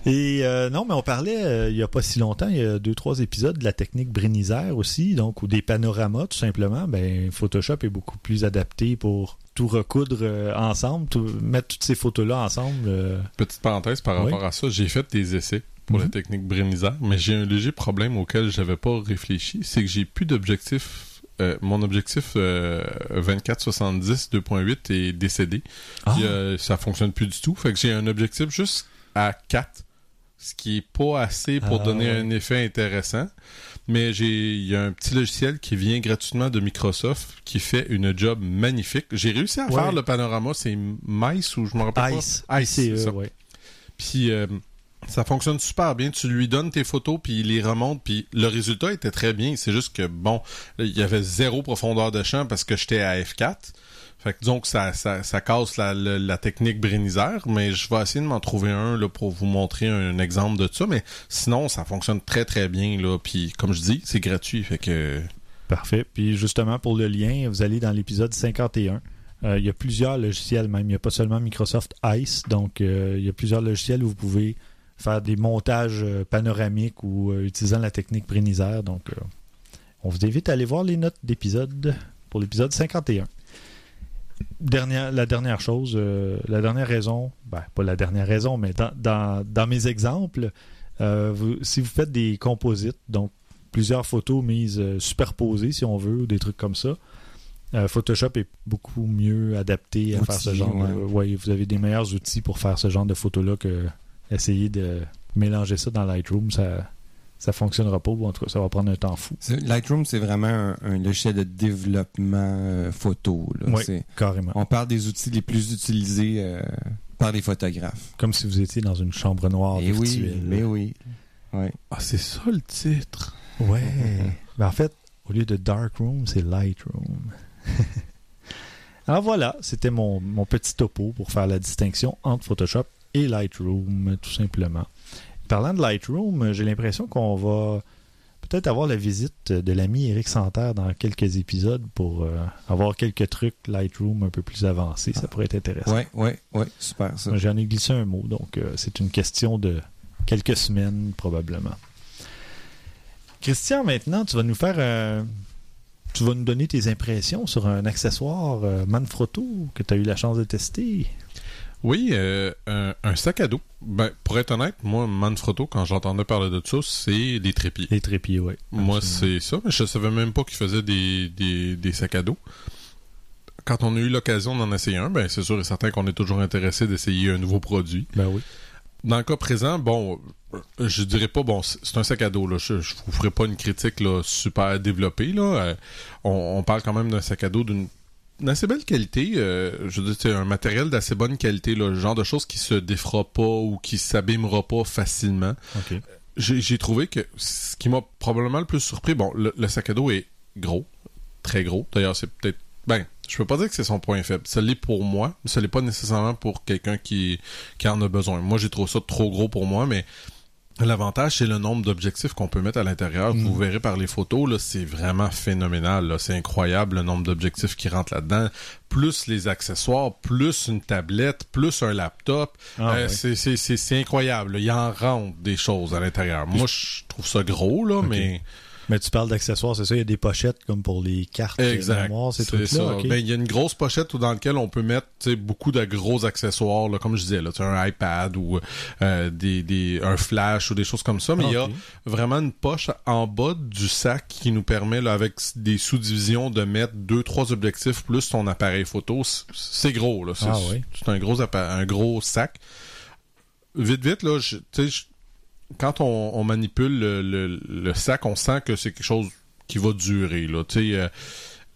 Et euh, non, mais on parlait euh, il n'y a pas si longtemps, il y a deux, trois épisodes de la technique Brénisère aussi, donc ou des panoramas tout simplement. Ben, Photoshop est beaucoup plus adapté pour tout recoudre euh, ensemble, tout- mettre toutes ces photos-là ensemble. Petite parenthèse par Oui. rapport à ça, j'ai fait des essais pour la Mhm. technique Brénisère, mais j'ai un léger problème auquel j'avais pas réfléchi, c'est que j'ai plus d'objectif. euh, mon objectif euh, 24-70 2.8 est décédé. Ah. Puis, euh, ça fonctionne plus du tout. Fait que j'ai un objectif juste à 4, ce qui est pas assez pour Ah, donner ouais. un effet intéressant. Mais j'ai il y a un petit logiciel qui vient gratuitement de Microsoft qui fait une job magnifique. J'ai réussi à Ouais. faire le panorama, c'est Mice ou je me rappelle Ice, pas. Ice, c'est ICE, ça. ouais. Puis euh, ça fonctionne super bien. Tu lui donnes tes photos, puis il les remonte, puis le résultat était très bien. C'est juste que, bon, il y avait zéro profondeur de champ parce que j'étais à F4. Fait que donc ça, ça, casse la, la, technique Brénisère, mais je vais essayer de m'en trouver un là, pour vous montrer un, exemple de ça. Mais sinon, ça fonctionne très très bien. Là. Puis comme je dis, c'est gratuit. Fait que Parfait. Puis justement, pour le lien, vous allez dans l'épisode 51. Euh, il y a plusieurs logiciels même. Il n'y a pas seulement Microsoft Ice. Donc, euh, il y a plusieurs logiciels où vous pouvez faire des montages euh, panoramiques ou euh, utilisant la technique Brénisère. Donc, on vous invite à aller voir les notes d'épisode pour l'épisode 51. Dernière, la dernière chose, euh, la dernière raison, ben, pas la dernière raison, mais dans, dans, dans mes exemples, euh, vous- si vous faites des composites, donc plusieurs photos mises euh, superposées, si on veut, ou des trucs comme ça. Photoshop est beaucoup mieux adapté à Outils, faire ce genre de... ouais, vous avez des meilleurs outils pour faire ce genre de photos-là que essayer de mélanger ça dans Lightroom, ça ça fonctionnera pas, ou en tout cas, ça va prendre un temps fou. Lightroom, c'est vraiment un, un logiciel de développement euh, photo. là. Oui. Carrément. On parle des outils les plus utilisés euh, par les photographes. Comme si vous étiez dans une chambre noire Et oui, virtuelle. mais oui. Ouais. ah c'est ça le titre. Ouais. (laughs) Ben, en fait, au lieu de Darkroom, c'est Lightroom. (laughs) Alors voilà, c'était mon, mon petit topo pour faire la distinction entre Photoshop et Lightroom, tout simplement. Parlant de Lightroom, j'ai l'impression qu'on va peut-être avoir la visite de l'ami Eric Santerre dans quelques épisodes pour euh, avoir quelques trucs Lightroom un peu plus avancés. Ça pourrait être intéressant. Ouais, ouais, ouais, super. J'en ai glissé un mot, donc euh, c'est une question de quelques semaines probablement. Christian, maintenant, tu vas nous faire euh, tu vas nous donner tes impressions sur un accessoire Manfrotto que tu as eu la chance de tester. Oui, euh, un, un sac à dos. Ben, pour être honnête, moi, Manfrotto, quand j'entendais parler de ça, c'est des trépieds. Les trépieds, oui. Moi, c'est ça, mais je savais même pas qu'ils faisaient des, des, des sacs à dos. Quand on a eu l'occasion d'en essayer un, ben c'est sûr et certain qu'on est toujours intéressé d'essayer un nouveau produit. Ben oui. Dans le cas présent, bon, je dirais pas, bon, c'est un sac à dos, là. Je, je vous ferai pas une critique là, super développée, là. Euh, on, on parle quand même d'un sac à dos d'une assez belle qualité. euh, je veux dire, c'est un matériel d'assez bonne qualité, là. Le genre de choses qui se défera pas ou qui s'abîmera pas facilement j'ai j'ai trouvé que ce qui m'a probablement le plus surpris, bon, le, le sac à dos est gros, très gros. D'ailleurs, c'est peut-être. Ben, je peux pas dire que c'est son point faible. Ça l'est pour moi, mais ça l'est pas nécessairement pour quelqu'un qui, qui en a besoin. Moi, j'ai trouvé ça trop gros pour moi, mais l'avantage, c'est le nombre d'objectifs qu'on peut mettre à l'intérieur. Vous verrez par les photos, là, c'est vraiment phénoménal. là. C'est incroyable le nombre d'objectifs qui rentrent là-dedans. Plus les accessoires, plus une tablette, plus un laptop. Ah, Euh, ouais. c'est- c'est- C'est c'est incroyable. Il en rentre des choses à l'intérieur. Moi, je trouve ça gros, là, mais Mais tu parles d'accessoires, c'est ça? Il y a des pochettes comme pour les cartes Exact. mémoire, ces C'est trucs-là. Ben, il y a une grosse pochette dans laquelle on peut mettre beaucoup de gros accessoires, là, comme je disais, là, un iPad ou euh, des, des, un flash ou des choses comme ça. Mais il y a vraiment une poche en bas du sac qui nous permet, là, avec des sous-divisions, de mettre deux, trois objectifs plus ton appareil photo. C'est gros, là. C'est Ah oui. c'est un gros, un gros sac. Vite, vite, là, je- tu sais, je- quand on, manipule le, sac, on sent que c'est quelque chose qui va durer, là. Euh,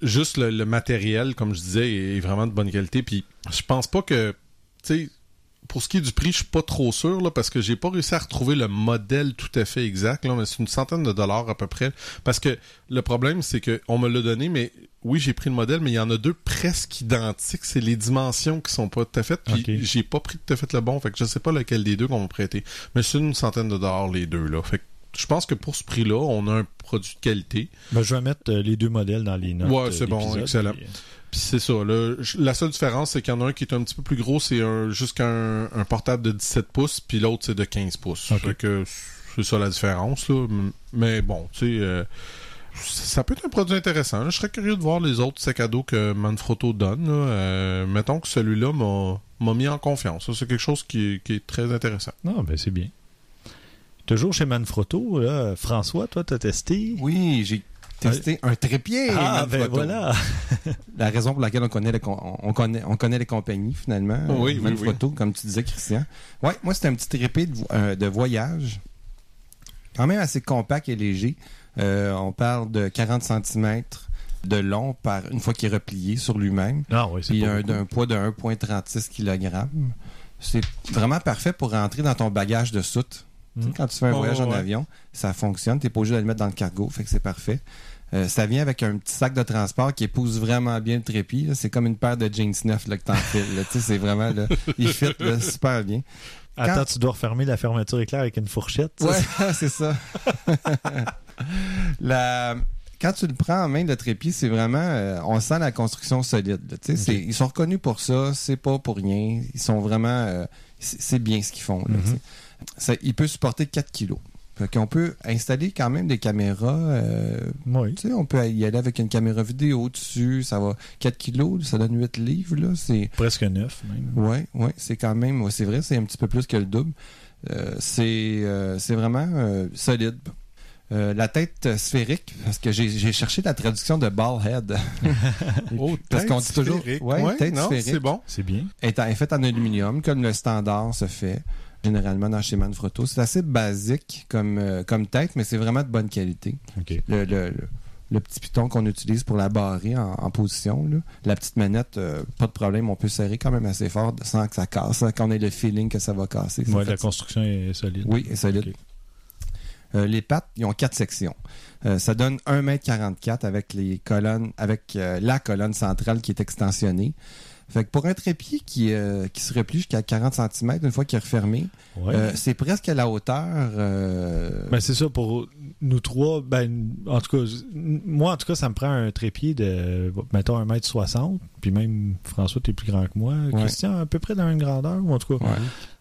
juste le, matériel, comme je disais, est, vraiment de bonne qualité. Puis je pense pas que, pour ce qui est du prix, je suis pas trop sûr là, parce que j'ai pas réussi à retrouver le modèle tout à fait exact là, mais c'est une centaine de dollars à peu près. Parce que le problème, c'est que on me l'a donné, mais oui, j'ai pris le modèle, mais il y en a deux presque identiques. C'est les dimensions qui sont pas tout à fait. Puis j'ai pas pris tout à fait le bon, fait que je sais pas lequel des deux qu'on m'a prêté. Mais c'est une centaine de dollars les deux là. Fait que je pense que pour ce prix-là, on a un produit de qualité. Ben, je vais mettre euh, les deux modèles dans les notes. Ouais, euh, c'est bon, d'épisode, excellent. euh, Puis c'est ça. La seule différence, c'est qu'il y en a un qui est un petit peu plus gros, c'est un, jusqu'à un, un portable de 17 pouces, puis l'autre, c'est de 15 pouces. Ok. Fait que c'est ça la différence. Là. Mais bon, tu sais, euh, ça peut être un produit intéressant. là. Je serais curieux de voir les autres sacs à dos que Manfrotto donne. là. Euh, mettons que celui-là m'a, m'a mis en confiance. C'est quelque chose qui est, qui est très intéressant. Non, ben c'est bien. Toujours chez Manfrotto, là, François, toi, t'as testé? Oui, j'ai testé un trépied. Ah, ben voilà. (laughs) La raison pour laquelle on connaît, les on connaît, on connaît les compagnies, finalement. Oui, oui, Manfrotto, comme tu disais, Christian. Ouais, moi, c'était un petit trépied de, euh, de voyage. Quand même assez compact et léger. Euh, on parle de 40 cm de long par une fois qu'il est replié sur lui-même. Ah oui, c'est un, d'un poids de 1,36 kg. C'est vraiment parfait pour rentrer dans ton bagage de soute. Tu sais, Mm. Quand tu fais un Oh, voyage en ouais. avion, ça fonctionne. Tu n'es pas obligé de le mettre dans le cargo, fait que c'est parfait. Euh, ça vient avec un petit sac de transport qui épouse vraiment bien le trépied. C'est comme une paire de jeans neufs là, que t'enfiles. c'est vraiment, là, il fit là, (laughs) super bien. Attends, tu dois refermer la fermeture éclair avec une fourchette. Ouais, (laughs) c'est ça. (laughs) la... Quand tu le prends en main, le trépied, c'est vraiment... euh, on sent la construction solide. Ils sont reconnus pour ça. C'est pas pour rien. Ils sont vraiment... euh, c'est bien ce qu'ils font. là, Mhm. Ça- il peut supporter 4 kilos. Fait qu'on peut installer quand même des caméras. euh, Oui. tu sais, on peut y aller avec une caméra vidéo dessus. Ça va 4 kilos, ça donne 8 livres. Là. C'est... Presque neuf, même. Ouais, ouais, c'est quand même, ouais, c'est vrai, c'est un petit peu plus que le double. Euh, c'est, euh, c'est vraiment euh, solide. Euh, la tête sphérique, parce que j'ai, j'ai cherché la traduction de ball head. (laughs) Oh, Parce tête qu'on dit toujours- ouais, tête non, sphérique. c'est bon. C'est bien. est, en- est faite en aluminium, comme le standard se fait généralement dans chez Manfrotto. C'est assez basique comme, euh, comme tête, mais c'est vraiment de bonne qualité. Le, le- le- le petit piton qu'on utilise pour la barrer en, en position, là. la petite manette, euh, pas de problème, on peut serrer quand même assez fort sans que ça casse, sans qu'on ait le feeling que ça va casser. Ouais, la construction est solide. Oui, et solide. Euh, les pattes, ils ont quatre sections. Euh, ça donne 1m44 avec les colonnes, avec euh, la colonne centrale qui est extensionnée. Fait que pour un trépied qui, euh, qui se replie jusqu'à 40 cm une fois qu'il est refermé, Ouais. euh, c'est presque à la hauteur. euh, Ben, c'est ça, pour nous trois, ben, en tout cas, moi, en tout cas, ça me prend un trépied de, mettons, 1m60, puis même, François, t'es plus grand que moi, Christian, à peu près dans une grandeur, ou en tout cas. ouais.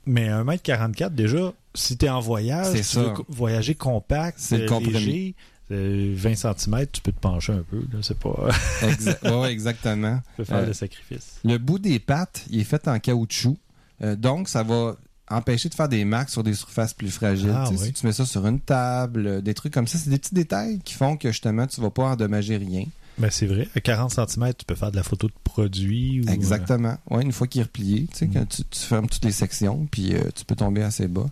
Mais 1m44, déjà, si t'es en voyage, tu ça. veux voyager compact, C'est euh, léger, 20 cm, tu peux te pencher un peu, là, c'est pas... (laughs) Ouais, exactement. tu peux faire Euh, le sacrifice. Le bout des pattes, il est fait en caoutchouc. Euh, donc, ça va empêcher de faire des marques sur des surfaces plus fragiles. Ah, oui. Si tu mets ça sur une table, euh, des trucs comme ça, c'est des petits détails qui font que justement, tu vas pas endommager rien. Ben, c'est vrai, à 40 cm, tu peux faire de la photo de produit. Ou, euh, Exactement. Ouais, une fois qu'il est replié, tu sais, Mm. quand tu, tu fermes toutes les sections, puis euh, tu peux tomber assez bas.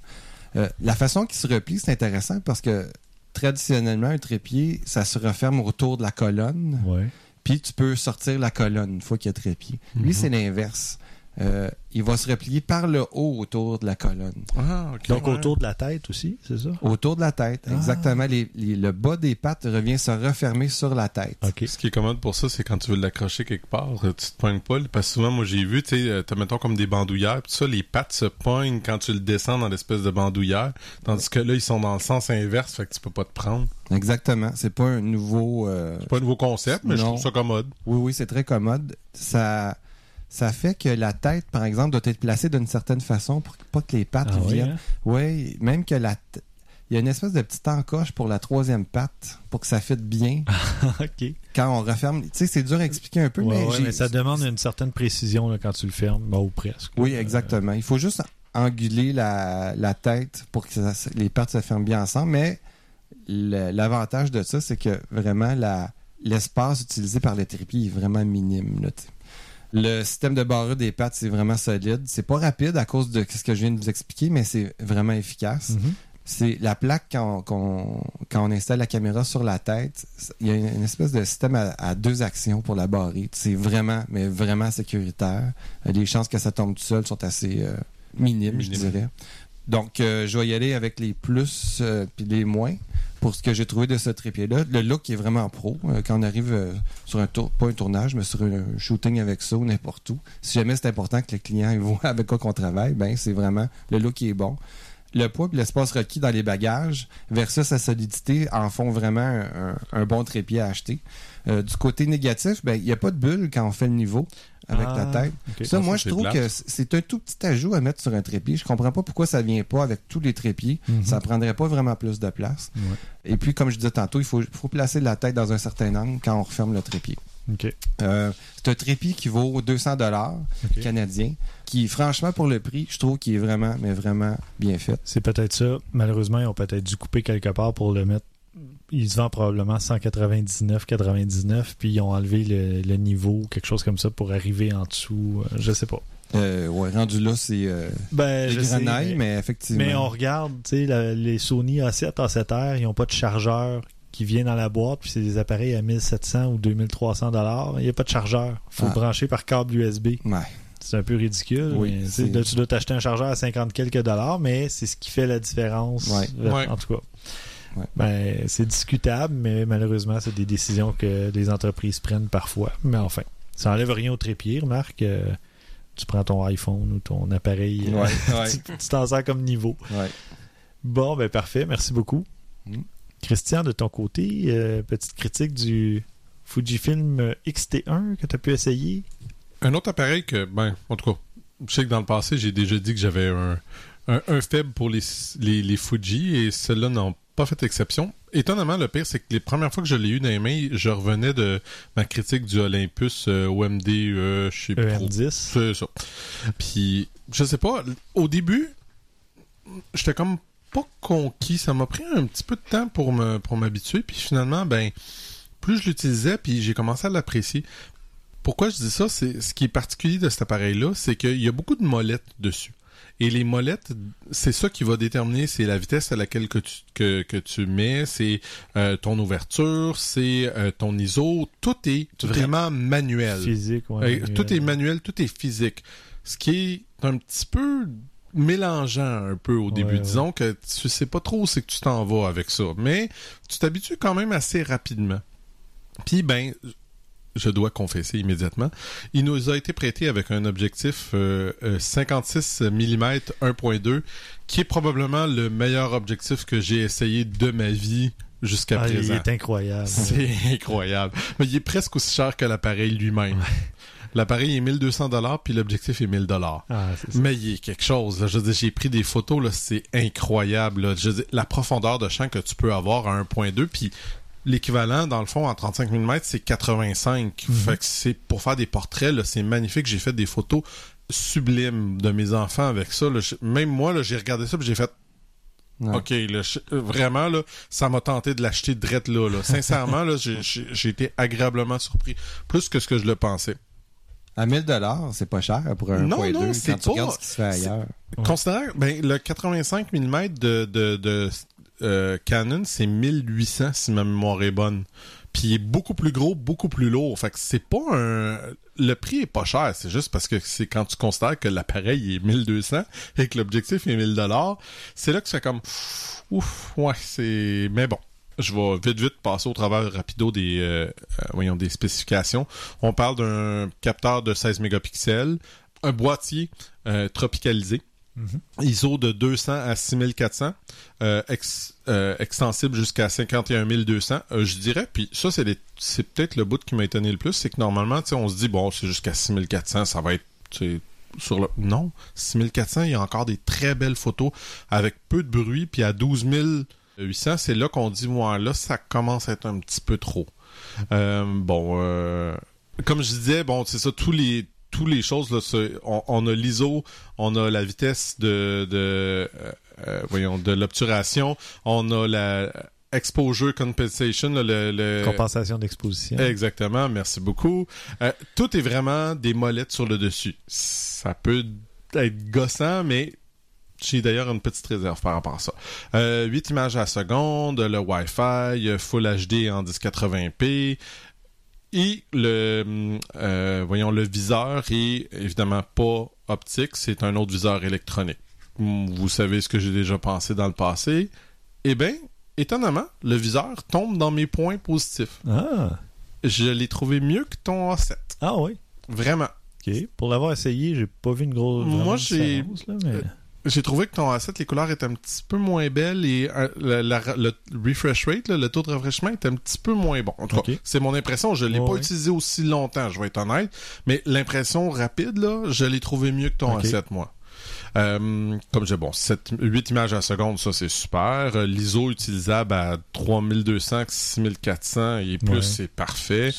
Euh, la façon qu'il se replie, c'est intéressant parce que traditionnellement, un trépied, ça se referme autour de la colonne, ouais. puis tu peux sortir la colonne une fois qu'il y a trépied. Lui, Mhm. c'est l'inverse. Euh, il va se replier par le haut autour de la colonne. Ah, ok. Donc, Ouais. autour de la tête aussi, c'est ça? Autour de la tête, Ah. exactement. Les- les- le bas des pattes revient se refermer sur la tête. OK. Ce qui est commode pour ça, c'est quand tu veux l'accrocher quelque part, euh, tu te pognes pas. Parce que souvent, moi, j'ai vu, tu sais, euh, mettons, comme des bandoulières, pis tout ça, les pattes se pognent quand tu le descends dans l'espèce de bandoulière. Tandis que là, ils sont dans le sens inverse, fait que tu peux pas te prendre. Exactement. C'est pas un nouveau. euh, C'est pas un nouveau concept, mais je trouve ça commode. Oui, oui, c'est très commode. Ça, ça fait que la tête, par exemple, doit être placée d'une certaine façon pour pas que les pattes Ah oui, viennent. hein? Oui, même que la. t- il y a une espèce de petite encoche pour la troisième patte pour que ça fitte bien (laughs) OK. quand on referme. Tu sais, c'est dur à expliquer un peu, Ouais, mais, ouais, j'ai- mais ça demande une certaine précision là, quand tu le fermes, bah, ou presque. Oui, exactement. Il faut juste anguler la, la tête pour que ça- les pattes se ferment bien ensemble, mais l'avantage de ça, c'est que vraiment la- l'espace utilisé par le trépied est vraiment minime. là. Le système de barrure des pattes, c'est vraiment solide. C'est pas rapide à cause de ce que je viens de vous expliquer, mais c'est vraiment efficace. mhm. C'est la plaque quand on, qu'on- quand on installe la caméra sur la tête. Il y a une, espèce de système à, à deux actions pour la barrer. C'est vraiment, mais vraiment sécuritaire. Euh, Les chances que ça tombe tout seul sont assez euh, minimes, je dirais. Donc, euh, je vais y aller avec les plus euh, puis les moins pour ce que j'ai trouvé de ce trépied-là. Le look est vraiment pro. Euh, quand on arrive euh, sur un tour, pas un tournage, mais sur un shooting avec ça ou n'importe où, si jamais c'est important que le client voit (laughs) avec quoi qu'on travaille, ben c'est vraiment le look est bon. Le poids et l'espace requis dans les bagages versus sa solidité en font vraiment un bon trépied à acheter. Euh, du côté négatif, ben il n'y a pas de bulle quand on fait le niveau avec Ah, la tête. ok. Ça, Ah, moi, ça, je trouve plate. que c'est un tout petit ajout à mettre sur un trépied. Je comprends pas pourquoi ça vient pas avec tous les trépieds. Mhm. Ça prendrait pas vraiment plus de place. Ouais. Et puis, comme je disais tantôt, il faut, faut placer la tête dans un certain angle quand on referme le trépied. Euh, c'est un trépied qui vaut 200 dollars OK. canadiens, qui, franchement, pour le prix, je trouve qu'il est vraiment, mais vraiment bien fait. C'est peut-être ça. Malheureusement, ils ont peut-être dû couper quelque part pour le mettre. Ils se vendent probablement 199,99, puis ils ont enlevé le, le niveau, quelque chose comme ça, pour arriver en dessous. euh, Je sais pas. Euh, ouais, rendu là, c'est euh, Ben, je sais, mais, mais, effectivement. mais on regarde, tu sais, les Sony A7, A7R, ils n'ont pas de chargeur qui vient dans la boîte, puis c'est des appareils à 1700 ou 2300 dollars. Il n'y a pas de chargeur. Il faut Ah. le brancher par câble USB. Ouais. C'est un peu ridicule. Oui, mais, là, tu dois t'acheter un chargeur à 50 quelques dollars, mais c'est ce qui fait la différence. Ouais. Euh, Ouais. En tout cas. Ouais. Ben, c'est discutable, mais malheureusement, c'est des décisions que les entreprises prennent parfois. Mais enfin, ça enlève rien au trépied, remarque. euh, tu prends ton iPhone ou ton appareil, euh, Ouais, (laughs) ouais. tu t'en sers comme niveau. Ouais. Bon, ben parfait, merci beaucoup. Mm. Christian, de ton côté, euh, petite critique du Fujifilm XT1 que tu as pu essayer? Un autre appareil que, ben, en tout cas, je sais que dans le passé, j'ai déjà dit que j'avais un, un, un faible pour les, les, les Fuji et ceux-là n'ont pas fait exception. Étonnamment, le pire, c'est que les premières fois que je l'ai eu dans les mains, je revenais de ma critique du Olympus euh, OMD, euh, je sais plus trop. EM10. C'est ça. Puis, je sais pas, au début, j'étais comme pas conquis. Ça m'a pris un petit peu de temps pour me pour m'habituer. Puis finalement, ben, plus je l'utilisais, puis j'ai commencé à l'apprécier. Pourquoi je dis ça? C'est ce qui est particulier de cet appareil-là, c'est qu'il y a beaucoup de molettes dessus. Et les molettes, c'est ça qui va déterminer, c'est la vitesse à laquelle que tu, que, que tu mets, c'est euh, ton ouverture, c'est euh, ton ISO, tout est Tout est vraiment manuel. Physique, ouais. Euh, tout est manuel, tout est physique. Ce qui est un petit peu mélangeant un peu au début. ouais. Disons que tu sais pas trop où c'est que tu t'en vas avec ça. Mais tu t'habitues quand même assez rapidement. Puis, ben, je dois confesser immédiatement, il nous a été prêté avec un objectif euh, euh, 56 mm 1.2, qui est probablement le meilleur objectif que j'ai essayé de ma vie jusqu'à Ah, il présent. est incroyable. (laughs) C'est incroyable. Mais il est presque aussi cher que l'appareil lui-même. L'appareil est 1200 dollars puis l'objectif est 1000 dollars. Ah. Mais il est quelque chose. là. Je veux dire, j'ai pris des photos, là, c'est incroyable. là. Je veux dire, la profondeur de champ que tu peux avoir à 1.2, puis l'équivalent, dans le fond, en 35 mm, c'est 85. Mhm. Fait que c'est pour faire des portraits, c'est magnifique. J'ai fait des photos sublimes de mes enfants avec ça. là. Même moi, j'ai regardé ça puis j'ai fait Ouais. OK, là, euh, vraiment, là, ça m'a tenté de l'acheter direct là, là. (laughs) Sincèrement, là, j'ai- été agréablement surpris. Plus que ce que je le pensais. À 1000 dollars, c'est pas cher pour un Non, point non, deux c'est quand tu pas- regardes ce qui se fait c'est- ailleurs. Ouais. Considérant, ben, le 85 mm de, de, de euh, Canon, c'est 1800 si ma mémoire est bonne. Puis il est beaucoup plus gros, beaucoup plus lourd. Fait que c'est pas un... Le prix est pas cher, c'est juste parce que c'est quand tu considères que l'appareil est 1200 et que l'objectif est 1000 dollars, c'est là que c'est comme... Ouf, ouais, c'est... Mais bon, je vais vite vite passer au travers rapido des, euh, euh, voyons, des spécifications. On parle d'un capteur de 16 mégapixels, un boîtier tropicalisé, Mhm. ISO de 200 à 6400, euh, euh, extensible jusqu'à 51 200. Euh, je dirais, puis ça, c'est peut-être le bout qui m'a étonné le plus, c'est que normalement, on se dit, bon, c'est jusqu'à 6400, ça va être, sur le... Non, 6400, il y a encore des très belles photos avec peu de bruit, puis à 12 000 800, c'est là qu'on dit, ouais, là, ça commence à être un petit peu trop. Bon, comme je disais, bon, c'est ça, tous les tous les choses là, on, on a l'ISO, on a la vitesse de, de euh, euh, voyons, de l'obturation, on a la exposure compensation, là, le, le- Compensation d'exposition. Exactement, merci beaucoup. Euh, tout est vraiment des molettes sur le dessus. Ça peut être gossant, mais j'ai d'ailleurs une petite réserve par rapport à ça. Euh, 8 images à la seconde, le Wi-Fi, Full HD en 1080p. Et le, euh, voyons, le viseur est évidemment pas optique, c'est un autre viseur électronique. Vous savez ce que j'ai déjà pensé dans le passé. Eh bien, étonnamment, le viseur tombe dans mes points positifs Ah, je l'ai trouvé mieux que ton A7. ah oui. Vraiment. OK. Pour l'avoir essayé, j'ai pas vu une grosse Moi, j'ai- mais... J'ai trouvé que ton A7, les couleurs étaient un petit peu moins belles et euh, la- la- le refresh rate, là, le taux de rafraîchissement était un petit peu moins bon. En tout cas, c'est mon impression. Je l'ai Ouais, pas ouais. utilisé aussi longtemps, je vais être honnête. Mais l'impression rapide, là, je l'ai trouvé mieux que ton Ok. A7, moi. Euh, comme j'ai bon, 7, 8 images à la seconde, ça c'est super. Euh, L'ISO utilisable à 3200, 6400 et plus, Ouais. c'est parfait.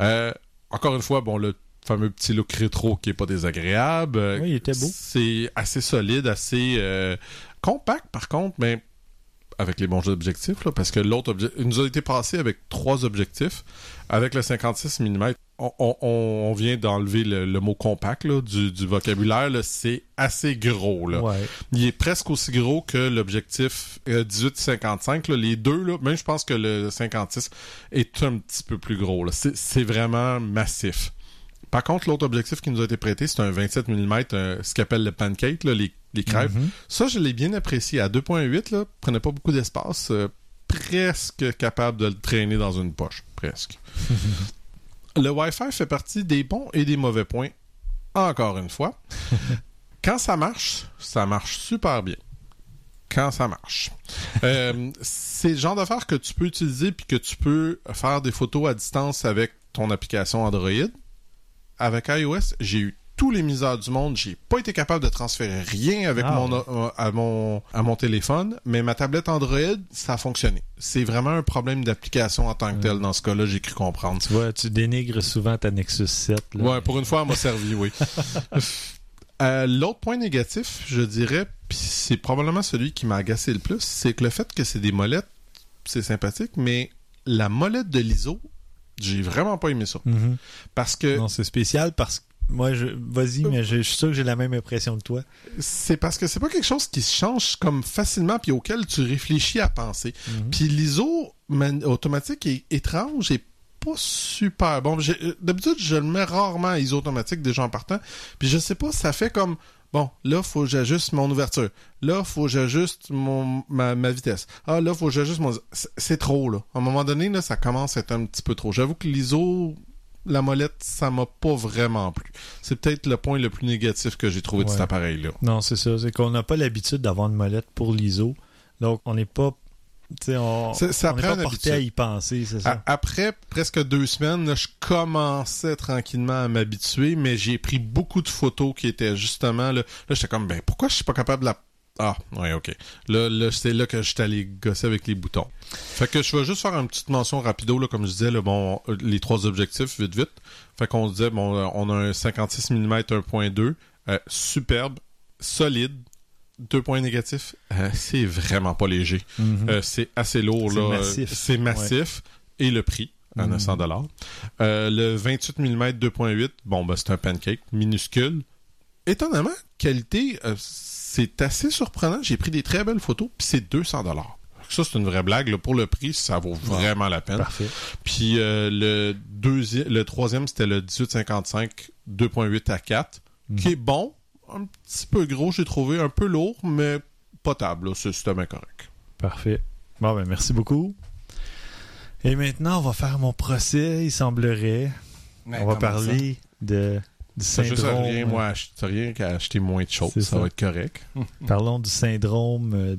Euh, encore une fois, bon, le fameux petit look rétro qui est pas désagréable. Euh, Oui, il était beau. C'est assez solide, assez euh, compact par contre, mais avec les bons objectifs, là, parce que l'autre il nous a été passé avec trois objectifs. Avec le 56 mm, on, on- on vient d'enlever le, le mot compact là, du, du vocabulaire. C'est assez gros. Là. Ouais. Il est presque aussi gros que l'objectif euh, 18-55. là. Les deux, là, même je pense que le 56 est un petit peu plus gros. c'est vraiment massif. Par contre, l'autre objectif qui nous a été prêté, c'est un 27 mm, euh, ce qu'appelle le pancake, là, les, les crêpes. Mhm. Ça, je l'ai bien apprécié. À 2.8, là, prenait pas beaucoup d'espace. euh, presque capable de le traîner dans une poche. Presque. (laughs) le Wi-Fi fait partie des bons et des mauvais points. Encore une fois. (laughs) Quand ça marche, ça marche super bien. Quand ça marche. (laughs) Euh, c'est le genre d'affaires que tu peux utiliser puis que tu peux faire des photos à distance avec ton application Android. Avec iOS, j'ai eu tous les misères du monde. J'ai pas été capable de transférer rien avec Ah, mon, euh, à, mon, à mon téléphone, mais ma tablette Android, ça a fonctionné. C'est vraiment un problème d'application en tant que tel. Dans ce cas-là, j'ai cru comprendre. Tu vois, tu dénigres souvent ta Nexus 7. Là. Ouais, pour une fois, elle m'a servi, oui. (laughs) Euh, L'autre point négatif, je dirais, puis c'est probablement celui qui m'a agacé le plus, c'est que le fait que c'est des molettes, c'est sympathique, mais la molette de l'ISO, j'ai vraiment pas aimé ça. Mhm. Parce que Non, c'est spécial parce que moi, je... vas-y, mais je je suis sûr que j'ai la même impression que toi. c'est parce que c'est pas quelque chose qui se change comme facilement puis auquel tu réfléchis à penser. Mhm. Puis l'ISO man- automatique est étrange et pas super bon. Euh, D'habitude, je le mets rarement à ISO automatique déjà en partant. Puis je sais pas, ça fait comme bon, là faut que j'ajuste mon ouverture. Là faut que j'ajuste mon ma, ma vitesse. Ah là faut que j'ajuste mon c'est- trop là. À un moment donné là, ça commence à être un petit peu trop. J'avoue que l'ISO la molette, ça m'a pas vraiment plu. C'est peut-être le point le plus négatif que j'ai trouvé de cet appareil-là. Non, c'est ça. C'est qu'on n'a pas l'habitude d'avoir une molette pour l'ISO. Donc, on n'est pas. On Ça- ça on prend pas porté à y penser, c'est ça. Après presque deux semaines, là, je commençais tranquillement à m'habituer, mais j'ai pris beaucoup de photos qui étaient justement là. Là, j'étais comme, ben pourquoi je suis pas capable de la. Ah, ouais, ok. Là, là c'est là que j'étais allé gosser avec les boutons. Fait que je vais juste faire une petite mention rapido, là, comme je disais, là, bon, les trois objectifs, vite, vite. Fait qu'on se disait, bon, on a un 56 mm 1.2, euh, superbe, solide. Deux points négatifs, euh, c'est vraiment pas léger. Mhm. Euh, c'est assez lourd C'est là. massif. Euh, C'est massif. Et le prix, à Mhm. 900 dollars. le 28 mm 2.8, bon ben c'est un pancake minuscule. Étonnamment, qualité, euh, c'est assez surprenant. J'ai pris des très belles photos, puis c'est 200 dollars. Ça c'est une vraie blague. là. Pour le prix, ça vaut vraiment la peine. Parfait. Puis euh, le deuxième, le troisième c'était le 1855 2.8 à 4, Mhm. qui est bon, un petit peu gros, j'ai trouvé, un peu lourd, mais potable. là. C'est c'était bien correct. Parfait. Bon, ben, merci beaucoup. Et maintenant, on va faire mon procès, il semblerait. on va parler de, du Ça juste syndrome. rien, moi, rien qu'à acheter moins de choses, ça, ça. va être correct. (laughs) Parlons du syndrome euh,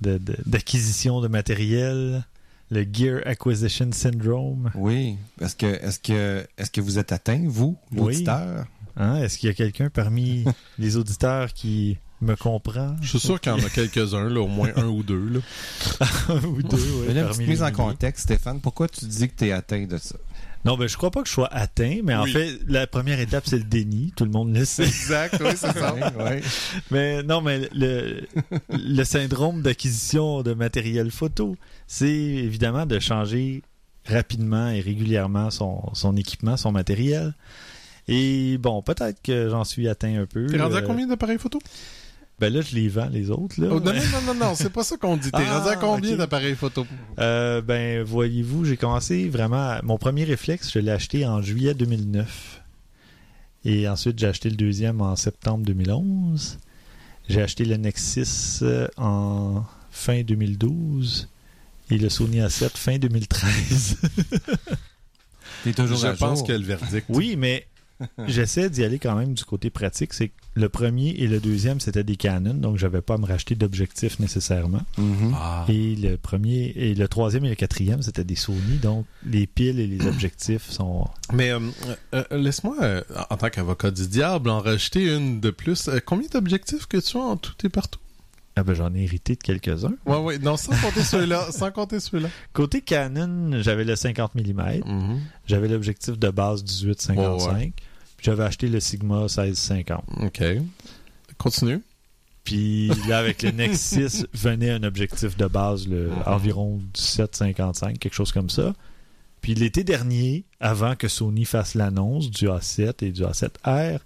de- de- d'acquisition de, matériel, le Gear Acquisition Syndrome. Oui. Est-ce que, est-ce que, est-ce que vous êtes atteint, vous, Oui. Hein? Est-ce qu'il y a quelqu'un parmi (laughs) les auditeurs qui me comprend? Je suis sûr qu'il y en a quelques-uns, là, au moins un ou deux. Là. (laughs) Un ou deux, oui, Mais là, une parmi petite mise en milliers. contexte, Stéphane, pourquoi tu dis que tu es atteint de ça? Non, ben je crois pas que je sois atteint, mais en fait, la première étape, c'est le déni. Tout le monde le sait. Exact, oui, c'est ça. (laughs) Ouais. Mais non, mais le, le syndrome d'acquisition de matériel photo, c'est évidemment de changer rapidement et régulièrement son, son équipement, son matériel. Et bon, peut-être que j'en suis atteint un peu. T'es rendu à Euh, combien d'appareils photo? Ben là, je les vends, les autres. Là. Oh, non, non, non, non, non, c'est pas ça qu'on dit. T'es Ah, rendu à combien d'appareils photo? Euh, ben, voyez-vous, j'ai commencé vraiment. à- Mon premier réflexe, je l'ai acheté en juillet 2009. Et ensuite, j'ai acheté le deuxième en septembre 2011. J'ai acheté le Nexus euh, en fin 2012. Et le Sony A7 fin 2013. T'es toujours Je à pense jour. que le verdict. oui, mais (laughs) j'essaie d'y aller quand même du côté pratique. C'est que le premier et le deuxième, c'était des Canon, donc j'avais pas à me racheter d'objectifs nécessairement. Mhm. Ah. Et le premier et le troisième et le quatrième, c'était des Sony, donc les piles et les objectifs sont. Mais euh, euh, laisse-moi, euh, en tant qu'avocat du diable, en rajouter une de plus. Euh, combien d'objectifs que tu as en tout et partout? Ah ben j'en ai hérité de quelques-uns. Ouais, ouais, non, sans compter ceux-là, (laughs) sans compter ceux-là. Côté Canon, j'avais le 50 mm, Mhm. j'avais l'objectif de base 18-55, Ouais, ouais. J'avais acheté le Sigma 16-50. OK. Continue. Puis là, avec le Nexus, (laughs) venait un objectif de base, le, Mhm. environ 17-55, quelque chose comme ça. Puis l'été dernier, avant que Sony fasse l'annonce du A7 et du A7R,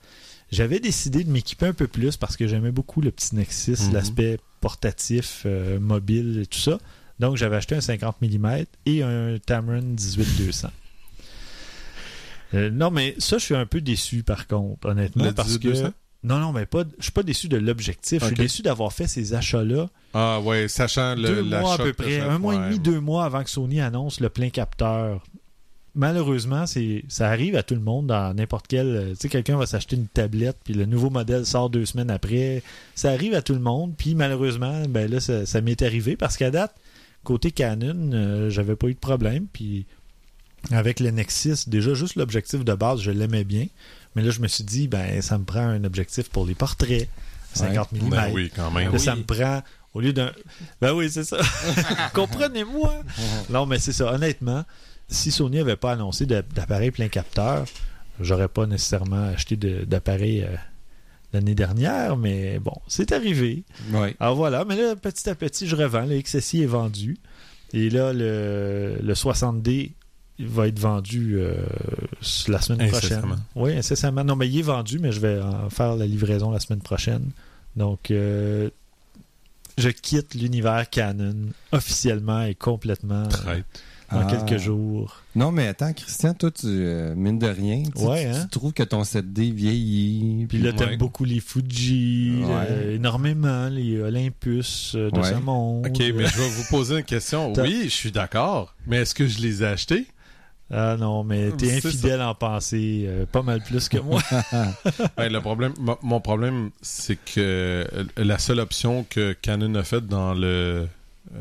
j'avais décidé de m'équiper un peu plus parce que j'aimais beaucoup le petit Nexus, Mhm. l'aspect portatif, euh, mobile et tout ça. Donc j'avais acheté un 50 mm et un Tamron 18-200. Euh, non, mais ça, je suis un peu déçu par contre, honnêtement, Le parce 18-200? que non, non, mais pas. Je suis pas déçu de l'objectif. Je suis déçu d'avoir fait ces achats-là Ah ouais, sachant le deux mois à peu près, un mois et ouais. demi, deux mois avant que Sony annonce le plein capteur. Malheureusement, c'est ça arrive à tout le monde dans n'importe quel. euh, Tu sais, quelqu'un va s'acheter une tablette, puis le nouveau modèle sort deux semaines après. Ça arrive à tout le monde, puis malheureusement, ben là, ça, ça m'est arrivé parce qu'à date, côté Canon, euh, j'avais pas eu de problème, puis avec le Nexus, déjà juste l'objectif de base, je l'aimais bien, mais là, je me suis dit, ben ça me prend un objectif pour les portraits, 50 mm. Ben oui, quand même. Là, ça me prend, au lieu d'un. Ben oui, c'est ça. (laughs) Comprenez-moi. non, mais c'est ça. Honnêtement, si Sony n'avait pas annoncé d'a- d'appareil plein capteur, j'aurais pas nécessairement acheté de- d'appareil euh, l'année dernière, mais bon, c'est arrivé. Ouais. Alors voilà, mais là, petit à petit, je revends. Le XSI est vendu. Et là, le, le 60D il va être vendu euh, la semaine prochaine. Oui, incessamment. Non, mais il est vendu, mais je vais en faire la livraison la semaine prochaine. Donc, euh, je quitte l'univers Canon officiellement et complètement euh, Traite. dans Ah. quelques jours. Non, mais attends, Christian, toi, tu, euh, mine de rien, tu, Ouais, tu- hein? tu trouves que ton 7D vieillit. Puis là, t'aimes Ouais. beaucoup les Fuji, Ouais. euh, énormément, les Olympus euh, de Ouais. ce monde. OK, mais je vais vous poser une question. Oui, je suis d'accord. Mais est-ce que je les ai achetés? Ah non, mais t'es C'est infidèle en pensée, euh, pas mal plus que moi. (laughs) Ben, le problème, mo- mon problème, c'est que euh, la seule option que Canon a faite dans le,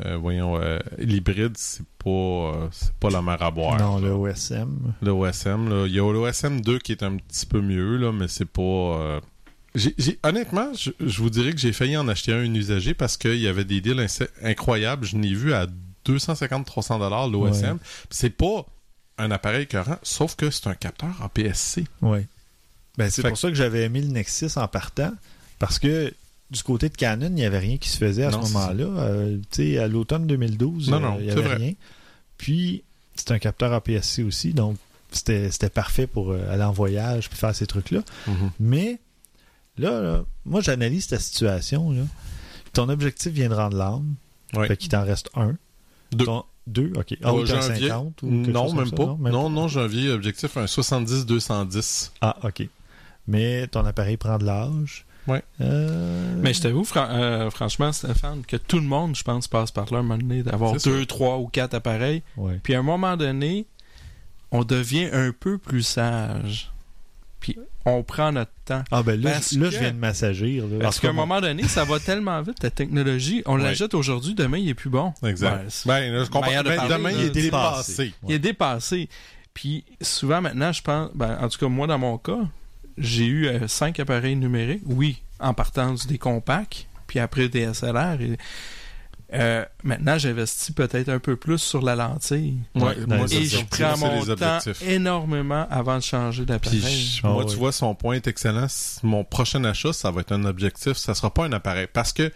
euh, voyons, euh, l'hybride, c'est pas, c'est pas la mer à boire. non, le OSM. Le OSM, là. Il y a l'OSM 2 qui est un petit peu mieux, là, mais c'est pas. honnêtement, je, je vous dirais que j'ai failli en acheter un, une usagé parce qu'il y avait des deals inc- incroyables. Je l'ai vu à 250-300 dollars l'OSM. Ouais. C'est pas un appareil écœurant, sauf que c'est un capteur en PSC. Oui. Ben, c'est pour ça que j'avais aimé le Nexus en partant, parce que du côté de Canon, il n'y avait rien qui se faisait à Non, ce moment-là. Euh, tu sais, à l'automne 2012, Non, euh, non, il n'y avait vrai. rien. Puis, c'est un capteur APS-C aussi, donc c'était parfait pour euh, aller en voyage puis faire ces trucs-là. Mais là, là, moi, j'analyse ta situation. Là. Ton objectif vient de rendre l'âme. Ouais. Fait qu'il t'en reste un. Deux. Ton- deux, OK. Ah, Ouais, ou t'as un j'ai un vieil- 50 ou quelque Non, même ça, pas. non? Même non, non, j'ai un vieil objectif, un 70-210. Ah, OK. Mais ton appareil prend de l'âge. Ouais. Euh, Mais je t'avoue, fran- euh, franchement, Stéphane, que tout le monde, je pense, passe par là un moment donné, d'avoir deux, trois ou quatre appareils. Ouais. Puis à un moment donné, on devient un peu plus sage. Puis on prend notre temps. Ah, ben là, Parce là que- je viens de m'assagir. là. Parce qu'à un moment donné, ça va tellement vite, la technologie. On Ouais. l'achète aujourd'hui, demain, il est plus bon. Exact. Ben, là, je comprends. Ben, parler, demain, là, il est dépassé. dépassé. Il est dépassé. Puis souvent maintenant, je pense, ben, en tout cas moi dans mon cas, j'ai eu euh, cinq appareils numériques. Oui, en partant des compacts, puis après des SLR. Et, euh, maintenant, j'investis peut-être un peu plus sur la lentille. Ouais, moi, Et je prends mon les temps objectifs. énormément avant de changer d'appareil. Ah moi, ouais. tu vois, son point est excellent. Mon prochain achat, ça va être un objectif. Ça sera pas un appareil. Parce que,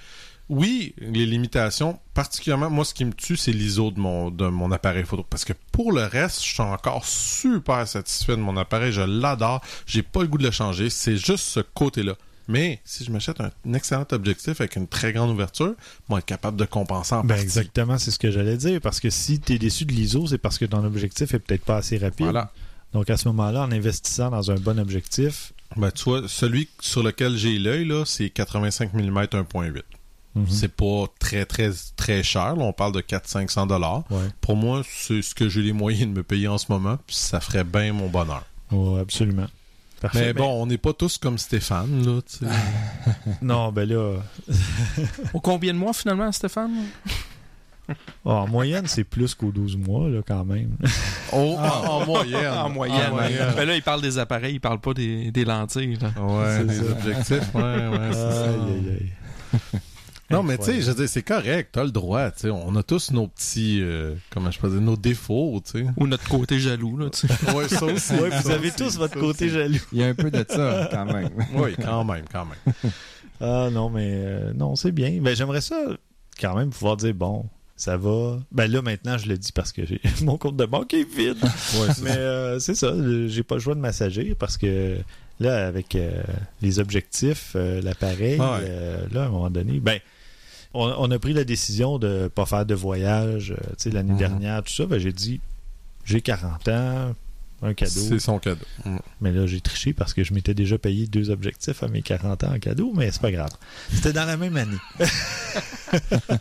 oui, les limitations, particulièrement, moi, ce qui me tue, c'est l'ISO de mon, de mon appareil photo. Parce que pour le reste, je suis encore super satisfait de mon appareil. Je l'adore. J'ai pas le goût de le changer. C'est juste ce côté-là. Mais si je m'achète un, un excellent objectif avec une très grande ouverture, moi, être capable de compenser en Ben partie. exactement, c'est ce que j'allais dire. Parce que si tu es déçu de l'ISO, c'est parce que ton objectif est peut-être pas assez rapide. Voilà. Donc à ce moment-là, en investissant dans un bon objectif, Ben, tu vois, celui sur lequel j'ai l'œil, là, c'est 85 mm 1.8. mhm, C'est pas très, très, très cher. Là, on parle de 400-500 dollars. ouais, Pour moi, c'est ce que j'ai les moyens de me payer en ce moment, puis ça ferait bien mon bonheur. ouais, absolument. Parfait. Mais bon, on n'est pas tous comme Stéphane, là, tu sais. (laughs) Non, ben là, (laughs) Au combien de mois finalement, Stéphane? Oh, en moyenne, c'est plus qu'aux 12 mois, là, quand même. (laughs) Oh, en, en moyenne. En moyenne. Ben là, il parle des appareils, il parle pas des, des lentilles. là. Ouais, ça. objectifs, ouais, ouais, c'est ça. Aïe, aïe, aïe. Non, mais tu sais, je veux dire, c'est correct, t'as le droit, tu sais. On a tous nos petits, euh, comment je peux dire, nos défauts, tu sais. Ou notre côté jaloux. Là, tu sais. (laughs) Ouais, ça aussi. Ouais, vous ça avez aussi, tous votre côté aussi. jaloux. Il y a un peu de ça, quand même. (laughs) Oui, quand même, quand même. (laughs) Ah non, mais euh, non, c'est bien. Ben, j'aimerais ça quand même pouvoir dire, bon, ça va. Ben là, maintenant, je le dis parce que j'ai mon compte de banque est vide. Ouais, Mais euh, c'est ça, le- j'ai pas le choix de m'assagir parce que là, avec euh, les objectifs, euh, l'appareil, Ouais. euh, là, à un moment donné, ben, on, on a pris la décision de pas faire de voyage, euh, tu sais, l'année Mhm. dernière, tout ça. Ben, j'ai dit, j'ai 40 ans, un cadeau. C'est son cadeau. Mm. Mais là, j'ai triché parce que je m'étais déjà payé deux objectifs à mes 40 ans en cadeau, mais c'est pas grave. C'était dans la même année. (laughs)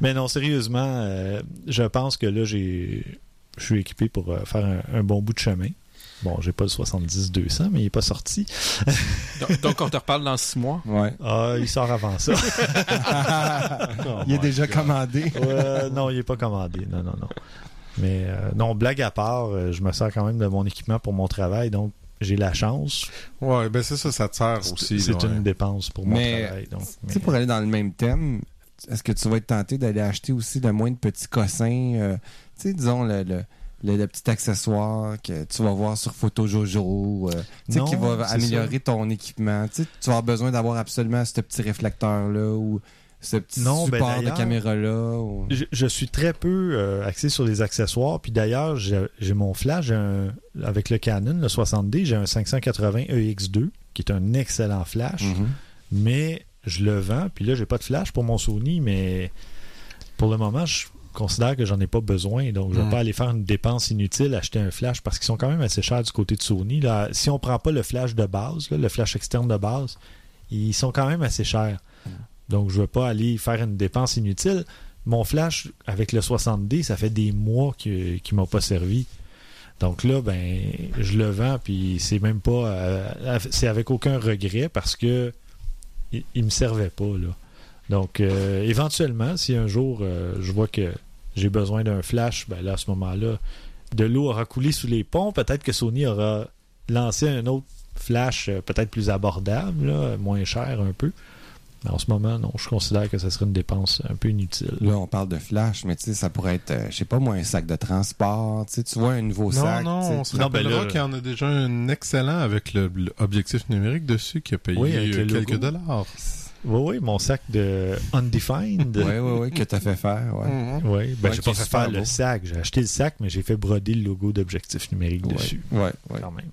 mais non, sérieusement, euh, je pense que là, j'ai, je suis équipé pour euh, faire un, un bon bout de chemin. Bon, j'ai pas le 70-200, mais il est pas sorti. Donc, donc, on te reparle dans six mois? Ouais. Ah, il sort avant ça. (laughs) Oh Il est déjà God. commandé. Ouais, non, il est pas commandé. Non, non, non. Mais euh, non, blague à part, euh, je me sers quand même de mon équipement pour mon travail, donc j'ai la chance. Ouais, ben c'est ça, ça te sert aussi. C'est une dépense pour mon Mais, travail. Donc, Tu mais- sais, pour aller dans le même thème, est-ce que tu vas être tenté d'aller acheter aussi le moins de petits cossins, euh, tu sais, disons, le, le, le- le petit accessoire que tu vas voir sur Photo Jojo, euh, tu sais, Non, qui va améliorer ton équipement. Tu vas avoir besoin d'avoir absolument ce petit réflecteur-là ou ce petit Non, ben support de caméra-là. ou- Je, je suis très peu euh, axé sur les accessoires. Puis d'ailleurs, j'ai mon flash un- avec le Canon, le 60D, j'ai un 580 EX2, qui est un excellent flash. Mhm. Mais je le vends. Puis là, j'ai pas de flash pour mon Sony, mais pour le moment, je considère que j'en ai pas besoin. Donc, je vais Mhm. pas aller faire une dépense inutile, acheter un flash, parce qu'ils sont quand même assez chers du côté de Sony. Là, si on prend pas le flash de base, là, le flash externe de base, ils sont quand même assez chers. Donc, je ne veux pas aller faire une dépense inutile. Mon flash avec le 60D, ça fait des mois qu'il ne m'a pas servi. Donc là, ben, je le vends, puis c'est même pas. euh, c'est avec aucun regret parce que il, il me servait pas, là. Donc, euh, éventuellement, si un jour euh, je vois que j'ai besoin d'un flash, ben là, à ce moment-là, de l'eau aura coulé sous les ponts. Peut-être que Sony aura lancé un autre flash euh, peut-être plus abordable, là, moins cher un peu. Mais en ce moment, non, je considère que ce serait une dépense un peu inutile. Là, on parle de flash, mais tu sais, ça pourrait être, euh, je sais pas moi, un sac de transport. Tu sais, tu vois un nouveau Non, sac. non, sais, on se Non, ben rappellera là- qu'il y en a déjà un excellent avec le- l'objectif numérique dessus qui a payé Oui, quelques logo. dollars. Oui, oui, mon sac de Undefined. Oui, oui, oui, que tu as fait faire. Ouais. Mhm. Oui, ben Ouais, j'ai pas fait faire le sac. J'ai acheté le sac, mais j'ai fait broder le logo d'objectif numérique Ouais. dessus. Ouais, ouais. Quand même.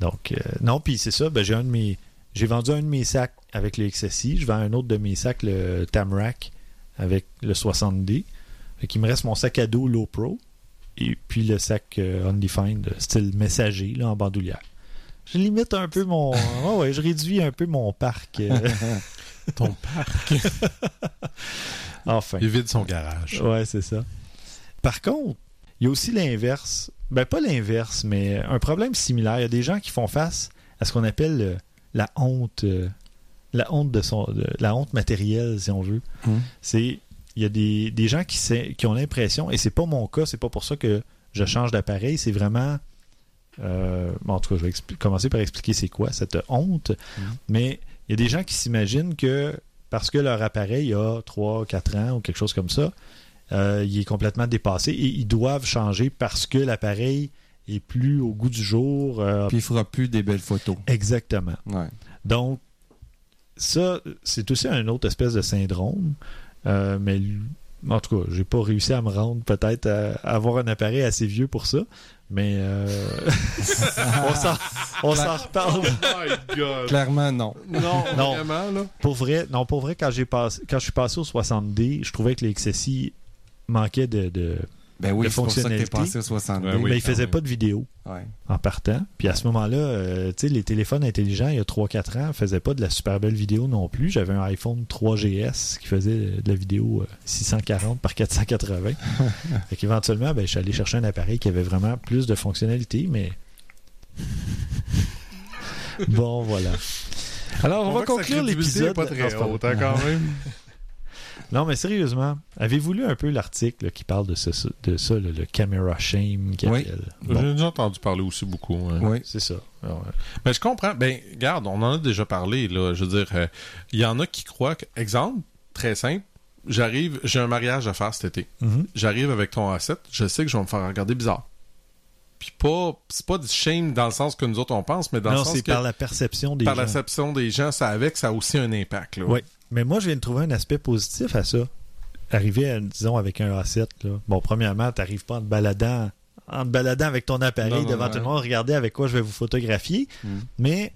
Donc, euh, non, puis c'est ça, ben, j'ai un de mes. J'ai vendu un de mes sacs avec le XSI. Je vends un autre de mes sacs, le Tamrac, avec le 60D. Fait qu'il me reste mon sac à dos Low Pro. Et puis le sac euh, Undefined, style messager, là, en bandoulière. Je limite un peu mon. (laughs) ouais, ouais, je réduis un peu mon parc. euh, (laughs) Ton parc. (laughs) enfin. Il vide son garage. Ouais, c'est ça. Par contre, il y a aussi l'inverse. Ben, pas l'inverse, mais un problème similaire. Il y a des gens qui font face à ce qu'on appelle euh, la honte. euh, la honte de son. la honte matérielle, si on veut. Hum. C'est. Il y a des, des gens qui, qui ont l'impression, et c'est pas mon cas, c'est pas pour ça que je change d'appareil, c'est vraiment. Euh, bon, en tout cas, je vais commencer par expliquer c'est quoi cette honte. Mhm. Mais il y a des gens qui s'imaginent que parce que leur appareil a 3, 4 ans ou quelque chose comme ça, euh, il est complètement dépassé et ils doivent changer parce que l'appareil est plus au goût du jour. euh, Puis il fera plus des belles photos. exactement. Ouais. Donc, ça, c'est aussi un autre espèce de syndrome. Euh, mais en tout cas, j'ai pas réussi à me rendre peut-être à avoir un appareil assez vieux pour ça. Mais euh, (laughs) on s'en on s'en reparle. Oh my god. Clairement, non. Non, Non. vraiment, là. Pour vrai, non, pour vrai, quand j'ai passé, quand je suis passé au 60D, je trouvais que les XSI manquaient de, de Ben oui, De c'est pour ça que t'es fonctionnalité. passé au 60 Ouais, oui. mais ils faisaient quand pas de vidéo Ouais. en partant. Puis à ce moment-là, euh, tu sais, les téléphones intelligents, il y a 3-4 ans, faisaient pas de la super belle vidéo non plus. J'avais un iPhone 3GS qui faisait de la vidéo euh, 640 par 480. (laughs) fait qu'éventuellement, ben, je suis allé chercher un appareil qui avait vraiment plus de fonctionnalités, mais... (laughs) bon, voilà. Alors, on, va conclure l'épisode. pas très pas haute, hein, quand même. (laughs) Non, mais sérieusement, avez-vous lu un peu l'article qui parle de, ce, de ça, le camera shame Oui. Bon, J'ai déjà entendu parler aussi beaucoup. hein. Oui. c'est ça. Ah ouais. Mais je comprends. Ben, regarde, on en a déjà parlé, là. Je veux dire, euh, il y en a qui croient que. Exemple, très simple. J'arrive, j'ai un mariage à faire cet été. Mhm. J'arrive avec ton A7, je sais que je vais me faire regarder bizarre. Puis pas, c'est pas du shame dans le sens que nous autres on pense, mais dans Non, le sens c'est que par la perception des par gens. la perception des gens, ça avec, ça a aussi un impact. Là. Oui. Mais moi, je viens de trouver un aspect positif à ça. Arriver, à, disons, avec un A7, là. bon, premièrement, tu n'arrives pas en te baladant, en te baladant avec ton appareil Non, non, devant tout le monde, regardez avec quoi je vais vous photographier. Mm. Mais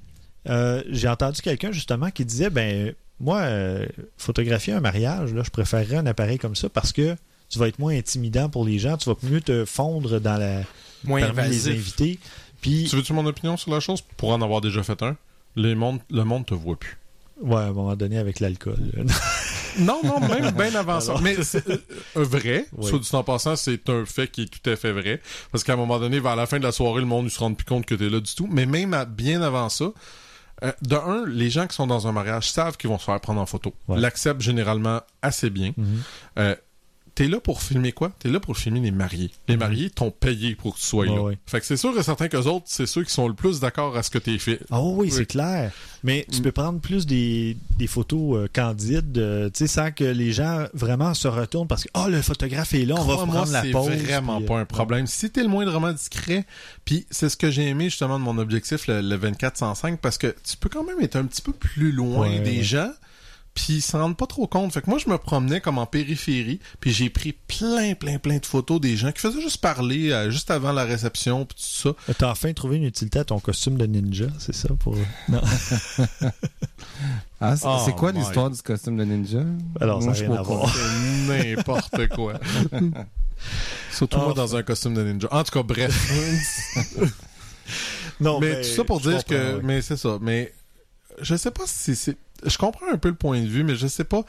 euh, j'ai entendu quelqu'un, justement, qui disait, ben, moi, euh, photographier un mariage, là, je préférerais un appareil comme ça parce que tu vas être moins intimidant pour les gens, tu vas mieux te fondre dans la, Moins parmi les invasif. invités. Puis, Tu veux-tu mon opinion sur la chose? Pour en avoir déjà fait un, les mondes, le monde te voit plus. Ouais, à un moment donné, avec l'alcool. (laughs) Non, non, même bien avant ça. Alors. Mais c'est euh, vrai, Oui. soit du temps passant, c'est un fait qui est tout à fait vrai. Parce qu'à un moment donné, vers la fin de la soirée, le monde ne se rend plus compte que t'es là du tout. Mais même à- bien avant ça, euh, de un, les gens qui sont dans un mariage savent qu'ils vont se faire prendre en photo. Ouais. L'acceptent généralement assez bien. Mhm. Euh, T'es là pour filmer quoi? T'es là pour filmer les mariés. Les mariés t'ont payé pour que tu sois Ouais, là. ouais. Fait que c'est sûr et certain qu'eux autres, c'est ceux qui sont le plus d'accord à ce que t'es fait. Ah oui, Oui. c'est clair. Mais tu peux prendre plus des, des photos euh, candides, euh, tu sais, sans que les gens vraiment se retournent parce que, oh, le photographe est là, on va prendre la c'est pause. vraiment puis, euh, pas un problème. Si t'es le moindrement discret, puis c'est ce que j'ai aimé justement de mon objectif, le, le 2405, parce que tu peux quand même être un petit peu plus loin Ouais, des ouais. gens, puis ils s'en rendent pas trop compte. Fait que moi, je me promenais comme en périphérie, puis j'ai pris plein, plein, plein de photos des gens qui faisaient juste parler euh, juste avant la réception, puis tout ça. T'as enfin trouvé une utilité à ton costume de ninja, c'est ça? pour (laughs) Non. (laughs) Ah, c'est Oh quoi my. l'histoire du costume de ninja? Alors, ça Moi, n'a je suis rien pas à voir. C'est n'importe quoi. (laughs) Surtout moi Oh. dans un costume de ninja. En tout cas, bref. Non, mais tout ça pour dire que ouais. mais c'est ça mais je sais pas si c'est je comprends un peu le point de vue mais je sais pas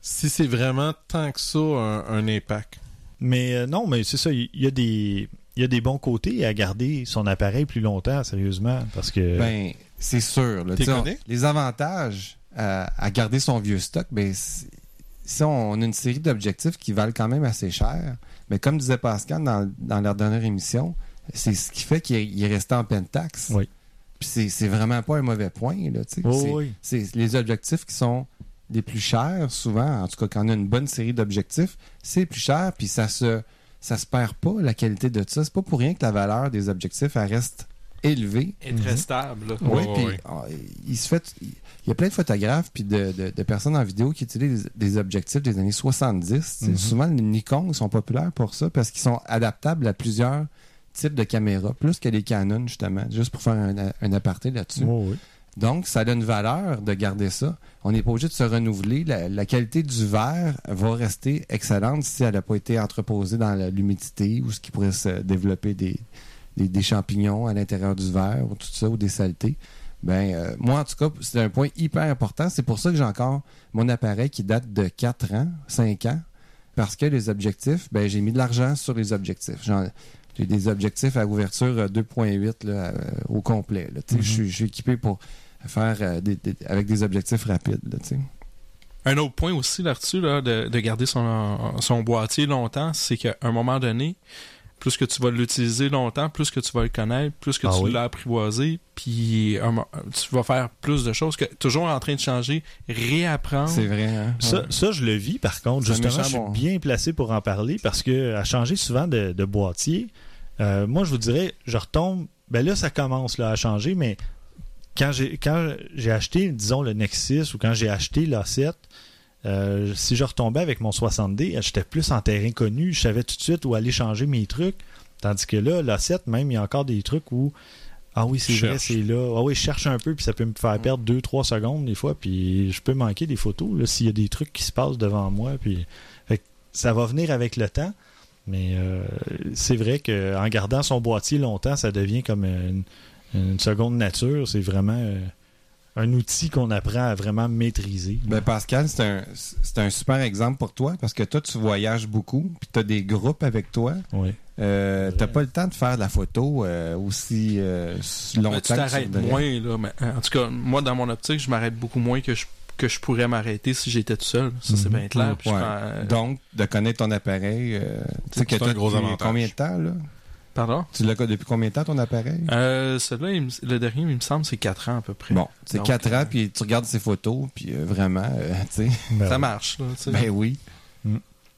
si c'est vraiment tant que ça un, un impact Mais euh, non, mais c'est ça, il y, a des... Il y a des bons côtés à garder son appareil plus longtemps, sérieusement, parce que... Ben, c'est sûr. là. On- les avantages à, à garder son vieux stock, ben, c'est- si on a une série d'objectifs qui valent quand même assez cher, mais comme disait Pascal dans, dans leur dernière émission, c'est ce qui fait qu'il est, resté en pentax. Oui. Puis c'est, c'est vraiment pas un mauvais point. Là. Oh, oui. c'est les objectifs qui sont les plus chers, souvent, en tout cas quand on a une bonne série d'objectifs, c'est plus cher, puis ça se ça se perd pas, la qualité de ça. C'est pas pour rien que la valeur des objectifs, elle reste élevée. est très stable. là. Oui, Ouais, puis ah, il se fait. Il y a plein de photographes puis de, de- de personnes en vidéo qui utilisent des, des objectifs des années 70. Tu sais, Mhm. Souvent, les Nikon ils sont populaires pour ça parce qu'ils sont adaptables à plusieurs types de caméras, plus que les Canon, justement, juste pour faire un, un aparté là-dessus. Oh, oui. Donc, ça a une valeur de garder ça. On n'est pas obligé de se renouveler. La, la qualité du verre va rester excellente si elle n'a pas été entreposée dans l'humidité ou ce qui pourrait se développer des, des, des champignons à l'intérieur du verre ou tout ça, ou des saletés. Ben, euh, moi, en tout cas, c'est un point hyper important. C'est pour ça que j'ai encore mon appareil qui date de 4 ans, 5 ans, parce que les objectifs, ben, j'ai mis de l'argent sur les objectifs. J'ai des objectifs à ouverture euh, 2.8 là, euh, au complet. sais, Je suis- je suis équipé pour faire euh, des- des- avec des objectifs rapides. Là. Un autre point aussi là-dessus, là, de, de garder son, son boîtier longtemps, c'est qu'à un moment donné, plus que tu vas l'utiliser longtemps, plus que tu vas le connaître, plus que Ah tu oui. l'as apprivoisé, puis tu vas faire plus de choses que toujours en train de changer, réapprendre. C'est vrai, hein? Ça, Ouais. ça, je le vis par contre. Justement, je suis bon. bien placé pour en parler parce que à changer souvent de, de boîtier, euh, moi je vous dirais, je retombe. Ben là, ça commence là, à changer, mais quand j'ai quand j'ai acheté, disons, le Nexus ou quand j'ai acheté l'A7, euh, si je retombais avec mon 60D, j'étais plus en terrain connu, je savais tout de suite où aller changer mes trucs. Tandis que là, l'A7, même, il y a encore des trucs où ah oui, c'est vrai, c'est là. Ah oui, je cherche un peu, puis ça peut me faire perdre 2-3 secondes des fois, puis je peux manquer des photos s'il y a des trucs qui se passent devant moi. Puis fait que ça va venir avec le temps, mais euh, c'est vrai qu'en gardant son boîtier longtemps, ça devient comme une, une seconde nature. C'est vraiment euh, un outil qu'on apprend à vraiment maîtriser. Ben Pascal, c'est un, c'est un super exemple pour toi parce que toi, tu voyages beaucoup, puis tu as des groupes avec toi. Oui. Euh, t'as pas le temps de faire de la photo euh, aussi euh, longtemps. Ben, tu t'arrêtes moins, là. Mais, en tout cas, moi, dans mon optique, je m'arrête beaucoup moins que je, que je pourrais m'arrêter si j'étais tout seul. Ça, c'est Mhm. bien clair. Puis je Ouais. prends, euh, Donc, de connaître ton appareil, euh, tu sais que C'est un gros depuis avantage. combien de temps, là? Pardon? Tu l'as depuis combien de temps, ton appareil? Euh, celui-là, le dernier, il me semble, c'est 4 ans à peu près. Bon, c'est Donc, 4 euh, ans, puis tu regardes ses photos, puis euh, vraiment, euh, (laughs) tu sais, Ben Ça oui. marche, là. tu sais. ben oui.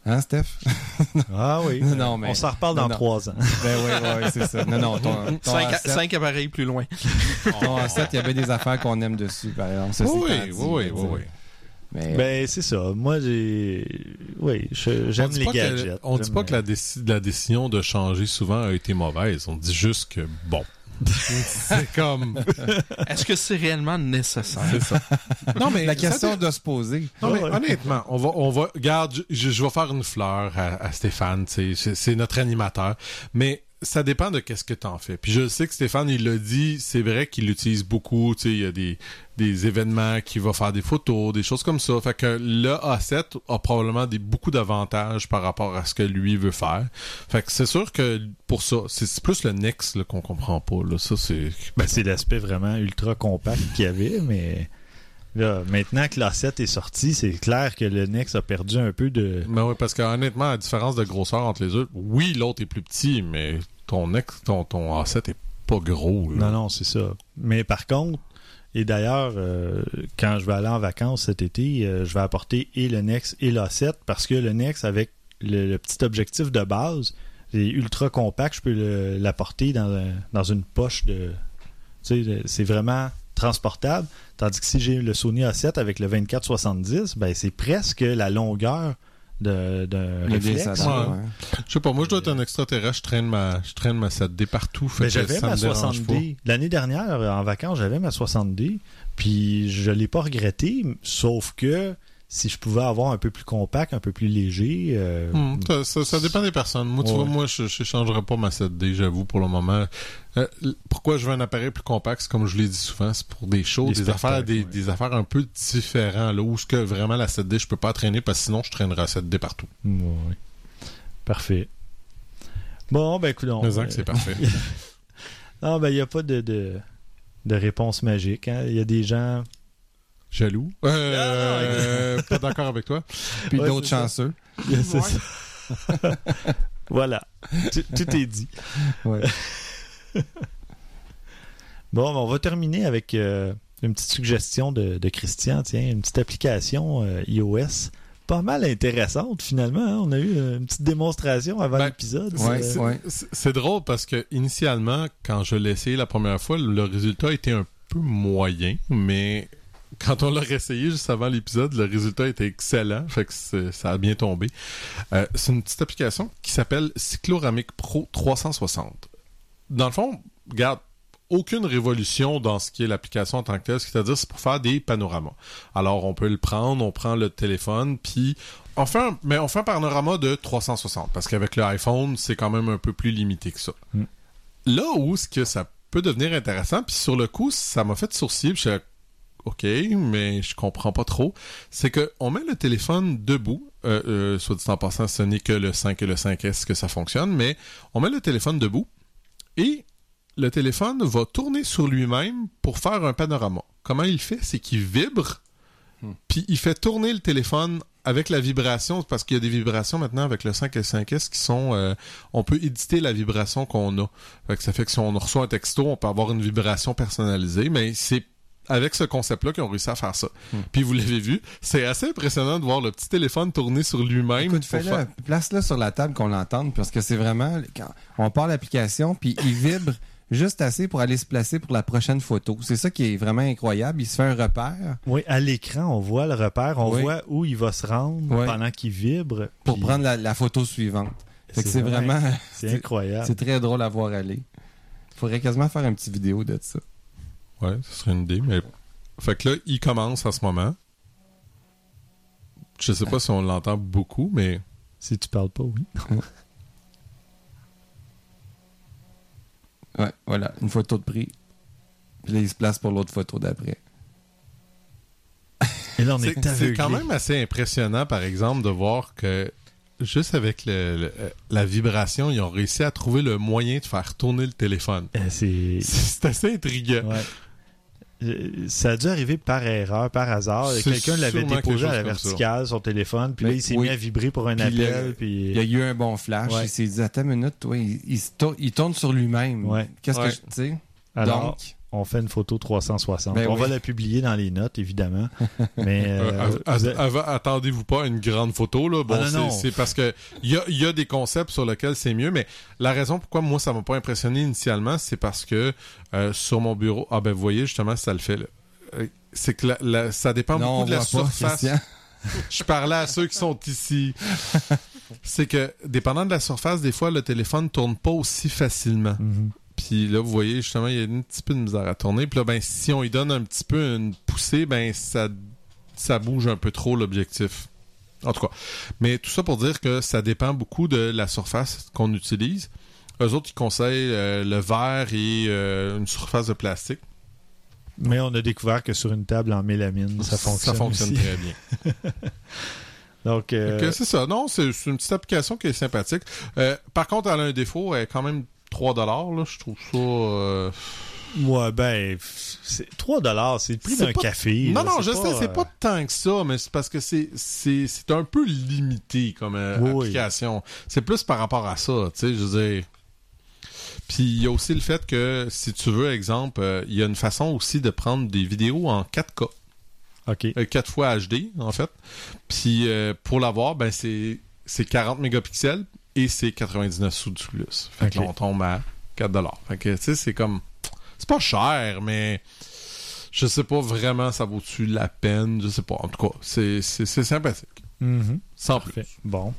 Hein, Steph? (laughs) Ah oui. Non, non, mais- On s'en reparle dans non. 3 ans. ben oui, oui, c'est ça. Non, non, ton, ton, Cinq, A7, cinq appareils plus loin. (laughs) ton A7, il y avait des affaires qu'on aime dessus, par exemple. Ça, Oui, oui, dit, oui, oui. Mais, Ben, c'est ça. Moi, j'ai. Oui, j'aime les pas que- gadgets. on dit pas que la, déci- la décision de changer souvent a été mauvaise. On dit juste que, bon. C'est comme. Est-ce que c'est réellement nécessaire? C'est ça. Non, mais. la question doit se poser. Non, mais Ouais. honnêtement, on va, on va, regarde, je, je vais faire une fleur à, à Stéphane, c'est notre animateur, mais ça dépend de qu'est-ce que t'en fais. Puis je sais que Stéphane, il l'a dit, c'est vrai qu'il l'utilise beaucoup, tu sais, il y a des, des événements qu'il va faire des photos, des choses comme ça. Fait que le A7 a probablement des, beaucoup d'avantages par rapport à ce que lui veut faire. Fait que c'est sûr que pour ça, c'est plus le Nex qu'on comprend pas, là. Ça, c'est... Ben, c'est l'aspect vraiment ultra compact qu'il y avait, mais là, maintenant que l'A7 est sorti, c'est clair que le Nex a perdu un peu de. Mais oui, parce que honnêtement, la différence de grosseur entre les deux, oui, l'autre est plus petit, mais ton ex, ton, ton A7 est pas gros. Non, non, c'est ça. Mais par contre, et d'ailleurs, euh, quand je vais aller en vacances cet été, euh, je vais apporter et le Nex et l'A7 parce que le Nex, avec le, petit objectif de base, est ultra compact. Je peux l'apporter dans, dans une poche de. Tu sais, c'est vraiment transportable. Tandis que si j'ai le Sony A7 avec le 2470, ben c'est presque la longueur de- d'un Le réflexe. DSLR, Ouais. ouais. Je sais pas, moi je dois être un extraterrestre, je traîne ma, je traîne ma 7D partout. Fait Mais j'avais ma me dérange 60D. L'année dernière, en vacances, j'avais ma 60D. Puis je l'ai pas regretté, sauf que si je pouvais avoir un peu plus compact, un peu plus léger. euh. Hmm, ça, ça- ça dépend des personnes. Moi, tu Ouais. vois, moi, je n'échangerais pas ma 7D, j'avoue, pour le moment. Euh, pourquoi je veux un appareil plus compact, c'est comme je l'ai dit souvent, c'est pour des choses, Des des, affaires, spectacles, des, ouais. des affaires un peu différentes, là, où ce que vraiment la 7D, je peux pas traîner, parce que sinon, je traînerais la 7D partout. ouais. Parfait. Bon, ben écoute, Mais que c'est parfait. non, (laughs) ben il n'y a pas de, de, de réponse magique. hein. Il y a des gens. Jaloux. Euh, (laughs) pas d'accord avec toi. Puis Ouais, d'autres chanceux. (laughs) Ça. (laughs) voilà. Tout, tout est dit. Ouais. Bon, ben, on va terminer avec euh, une petite suggestion de, de Christian. Tiens, une petite application euh, iOS. Pas mal intéressante finalement. hein. On a eu une petite démonstration avant Ben, l'épisode. Ouais, ouais. C'est- C'est drôle parce que initialement, quand je l'ai essayé la première fois, le résultat était un peu moyen, mais quand on l'a réessayé juste avant l'épisode, le résultat était excellent, fait que ça a bien tombé. Euh, c'est une petite application qui s'appelle Cycloramic Pro 360. Dans le fond, regarde, aucune révolution dans ce qui est l'application en tant que telle, c'est-à-dire c'est pour faire des panoramas. Alors on peut le prendre, on prend le téléphone, puis on fait un, mais on fait un panorama de 360 parce qu'avec le iPhone, c'est quand même un peu plus limité que ça. Mm. Là où ce que ça peut devenir intéressant, puis sur le coup, ça m'a fait sourciller, puis je suis OK, mais je comprends pas trop. C'est que on met le téléphone debout. Euh, euh, soit dit en passant, ce n'est que le 5 et le 5S que ça fonctionne, mais on met le téléphone debout et le téléphone va tourner sur lui-même pour faire un panorama. Comment il fait? C'est qu'il vibre Puis il fait tourner le téléphone avec la vibration, parce qu'il y a des vibrations maintenant avec le 5 et le 5S qui sont... euh, on peut éditer la vibration qu'on a. Fait que ça fait que si on reçoit un texto, on peut avoir une vibration personnalisée, mais c'est avec ce concept-là qu'ils ont réussi à faire ça. Puis vous l'avez vu, c'est assez impressionnant de voir le petit téléphone tourner sur lui-même. Place-le sur la table qu'on l'entende, parce que c'est vraiment, quand on part l'application, puis il vibre (laughs) juste assez pour aller se placer pour la prochaine photo. C'est ça qui est vraiment incroyable. Il se fait un repère Oui, à l'écran, on voit le repère, on Oui. voit où il va se rendre Oui. pendant qu'il vibre. pour puis prendre la, la photo suivante. C'est vraiment, (laughs) C'est incroyable. c'est très drôle à voir aller. Faudrait quasiment faire une petite vidéo de ça. Ouais, ce serait une idée, mais... Fait que là, il commence en ce moment. Je sais pas si on l'entend beaucoup, mais... Si tu parles pas, oui. Ouais, voilà, une photo de prix. Puis là, il se place pour l'autre photo d'après. (laughs) Et là, on C'est est, c'est quand même assez impressionnant, par exemple, de voir que juste avec le- le- la vibration, ils ont réussi à trouver le moyen de faire tourner le téléphone. Euh, C'est... (laughs) C'est assez intriguant. Ouais. Ça a dû arriver par erreur, par hasard. Quelqu'un l'avait déposé à la verticale, son téléphone, puis là, Mais il s'est oui. mis à vibrer pour un Puis appel, le- puis... Il y a eu un bon flash. Ouais. Il s'est dit, attends une minute, toi, il, tourne, il tourne sur lui-même. Ouais. Qu'est-ce Ouais. que je. Tu sais? Alors, Donc, on fait une photo 360. Ben on oui. va la publier dans les notes, évidemment. (laughs) Mais Euh, euh, Attendez-vous pas à une grande photo là? Bon, Ah, non, c'est- non. c'est parce que il y a, il y a des concepts sur lesquels c'est mieux, mais la raison pourquoi moi ça m'a pas impressionné initialement, c'est parce que euh, sur mon bureau, ah ben vous voyez justement ça le fait C'est que la- la- ça dépend non, beaucoup de la pas, surface. Christian. (laughs) Je parlais à ceux qui sont ici. (laughs) C'est que, dépendant de la surface, des fois, le téléphone tourne pas aussi facilement. Mhm. Puis là, vous voyez, justement, il y a un petit peu de misère à tourner. Puis là, ben, si on lui donne un petit peu une poussée, ben, ça, ça bouge un peu trop l'objectif. En tout cas. Mais tout ça pour dire que ça dépend beaucoup de la surface qu'on utilise. Eux autres, ils conseillent euh, le verre et euh, une surface de plastique. Mais on a découvert que sur une table en mélamine, ça fonctionne. Ça fonctionne aussi. très bien. (laughs) Donc, euh, c'est ça. Non, c'est c'est une petite application qui est sympathique. Euh, par contre, elle a un défaut. Elle est quand même 3 là. Je trouve ça... euh, ouais, ben, c'est 3 dollars, c'est le prix d'un café. Non, là, non, je sais, c'est euh, pas tant que ça, mais c'est parce que c'est un peu limité comme euh, Oui, application. C'est plus par rapport à ça, tu sais, je veux dire. Puis il y a aussi le fait que, si tu veux, exemple, euh, il y a une façon aussi de prendre des vidéos en 4K. OK. Euh, 4 fois HD, en fait. Puis euh, pour l'avoir, ben c'est c'est 40 mégapixels et c'est 99 sous du plus. Fait que Ok. là, on tombe à 4 dollars. Fait que, tu sais, c'est comme... C'est pas cher, mais... Je sais pas vraiment ça vaut-tu la peine. Je sais pas. En tout cas, c'est c'est- c'est sympathique. Mhm. Sans plus. Parfait. Bon.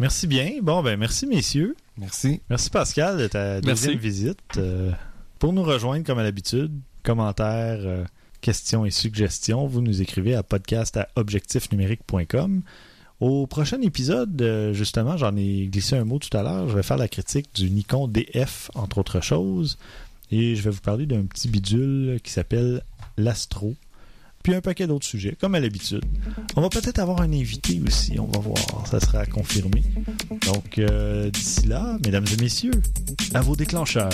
Merci bien. Bon, ben, merci, messieurs. Merci. Merci, Pascal, de ta Merci. deuxième visite. Euh, pour nous rejoindre, comme à l'habitude, commentaires, euh, questions et suggestions, vous nous écrivez à podcast à objectifnumérique.com. Au prochain épisode, euh, justement, j'en ai glissé un mot tout à l'heure, je vais faire la critique du Nikon DF, entre autres choses, et je vais vous parler d'un petit bidule qui s'appelle l'Astro, puis un paquet d'autres sujets, comme à l'habitude. On va peut-être avoir un invité aussi, on va voir, ça sera confirmé. Donc, euh, d'ici là, mesdames et messieurs, à vos déclencheurs.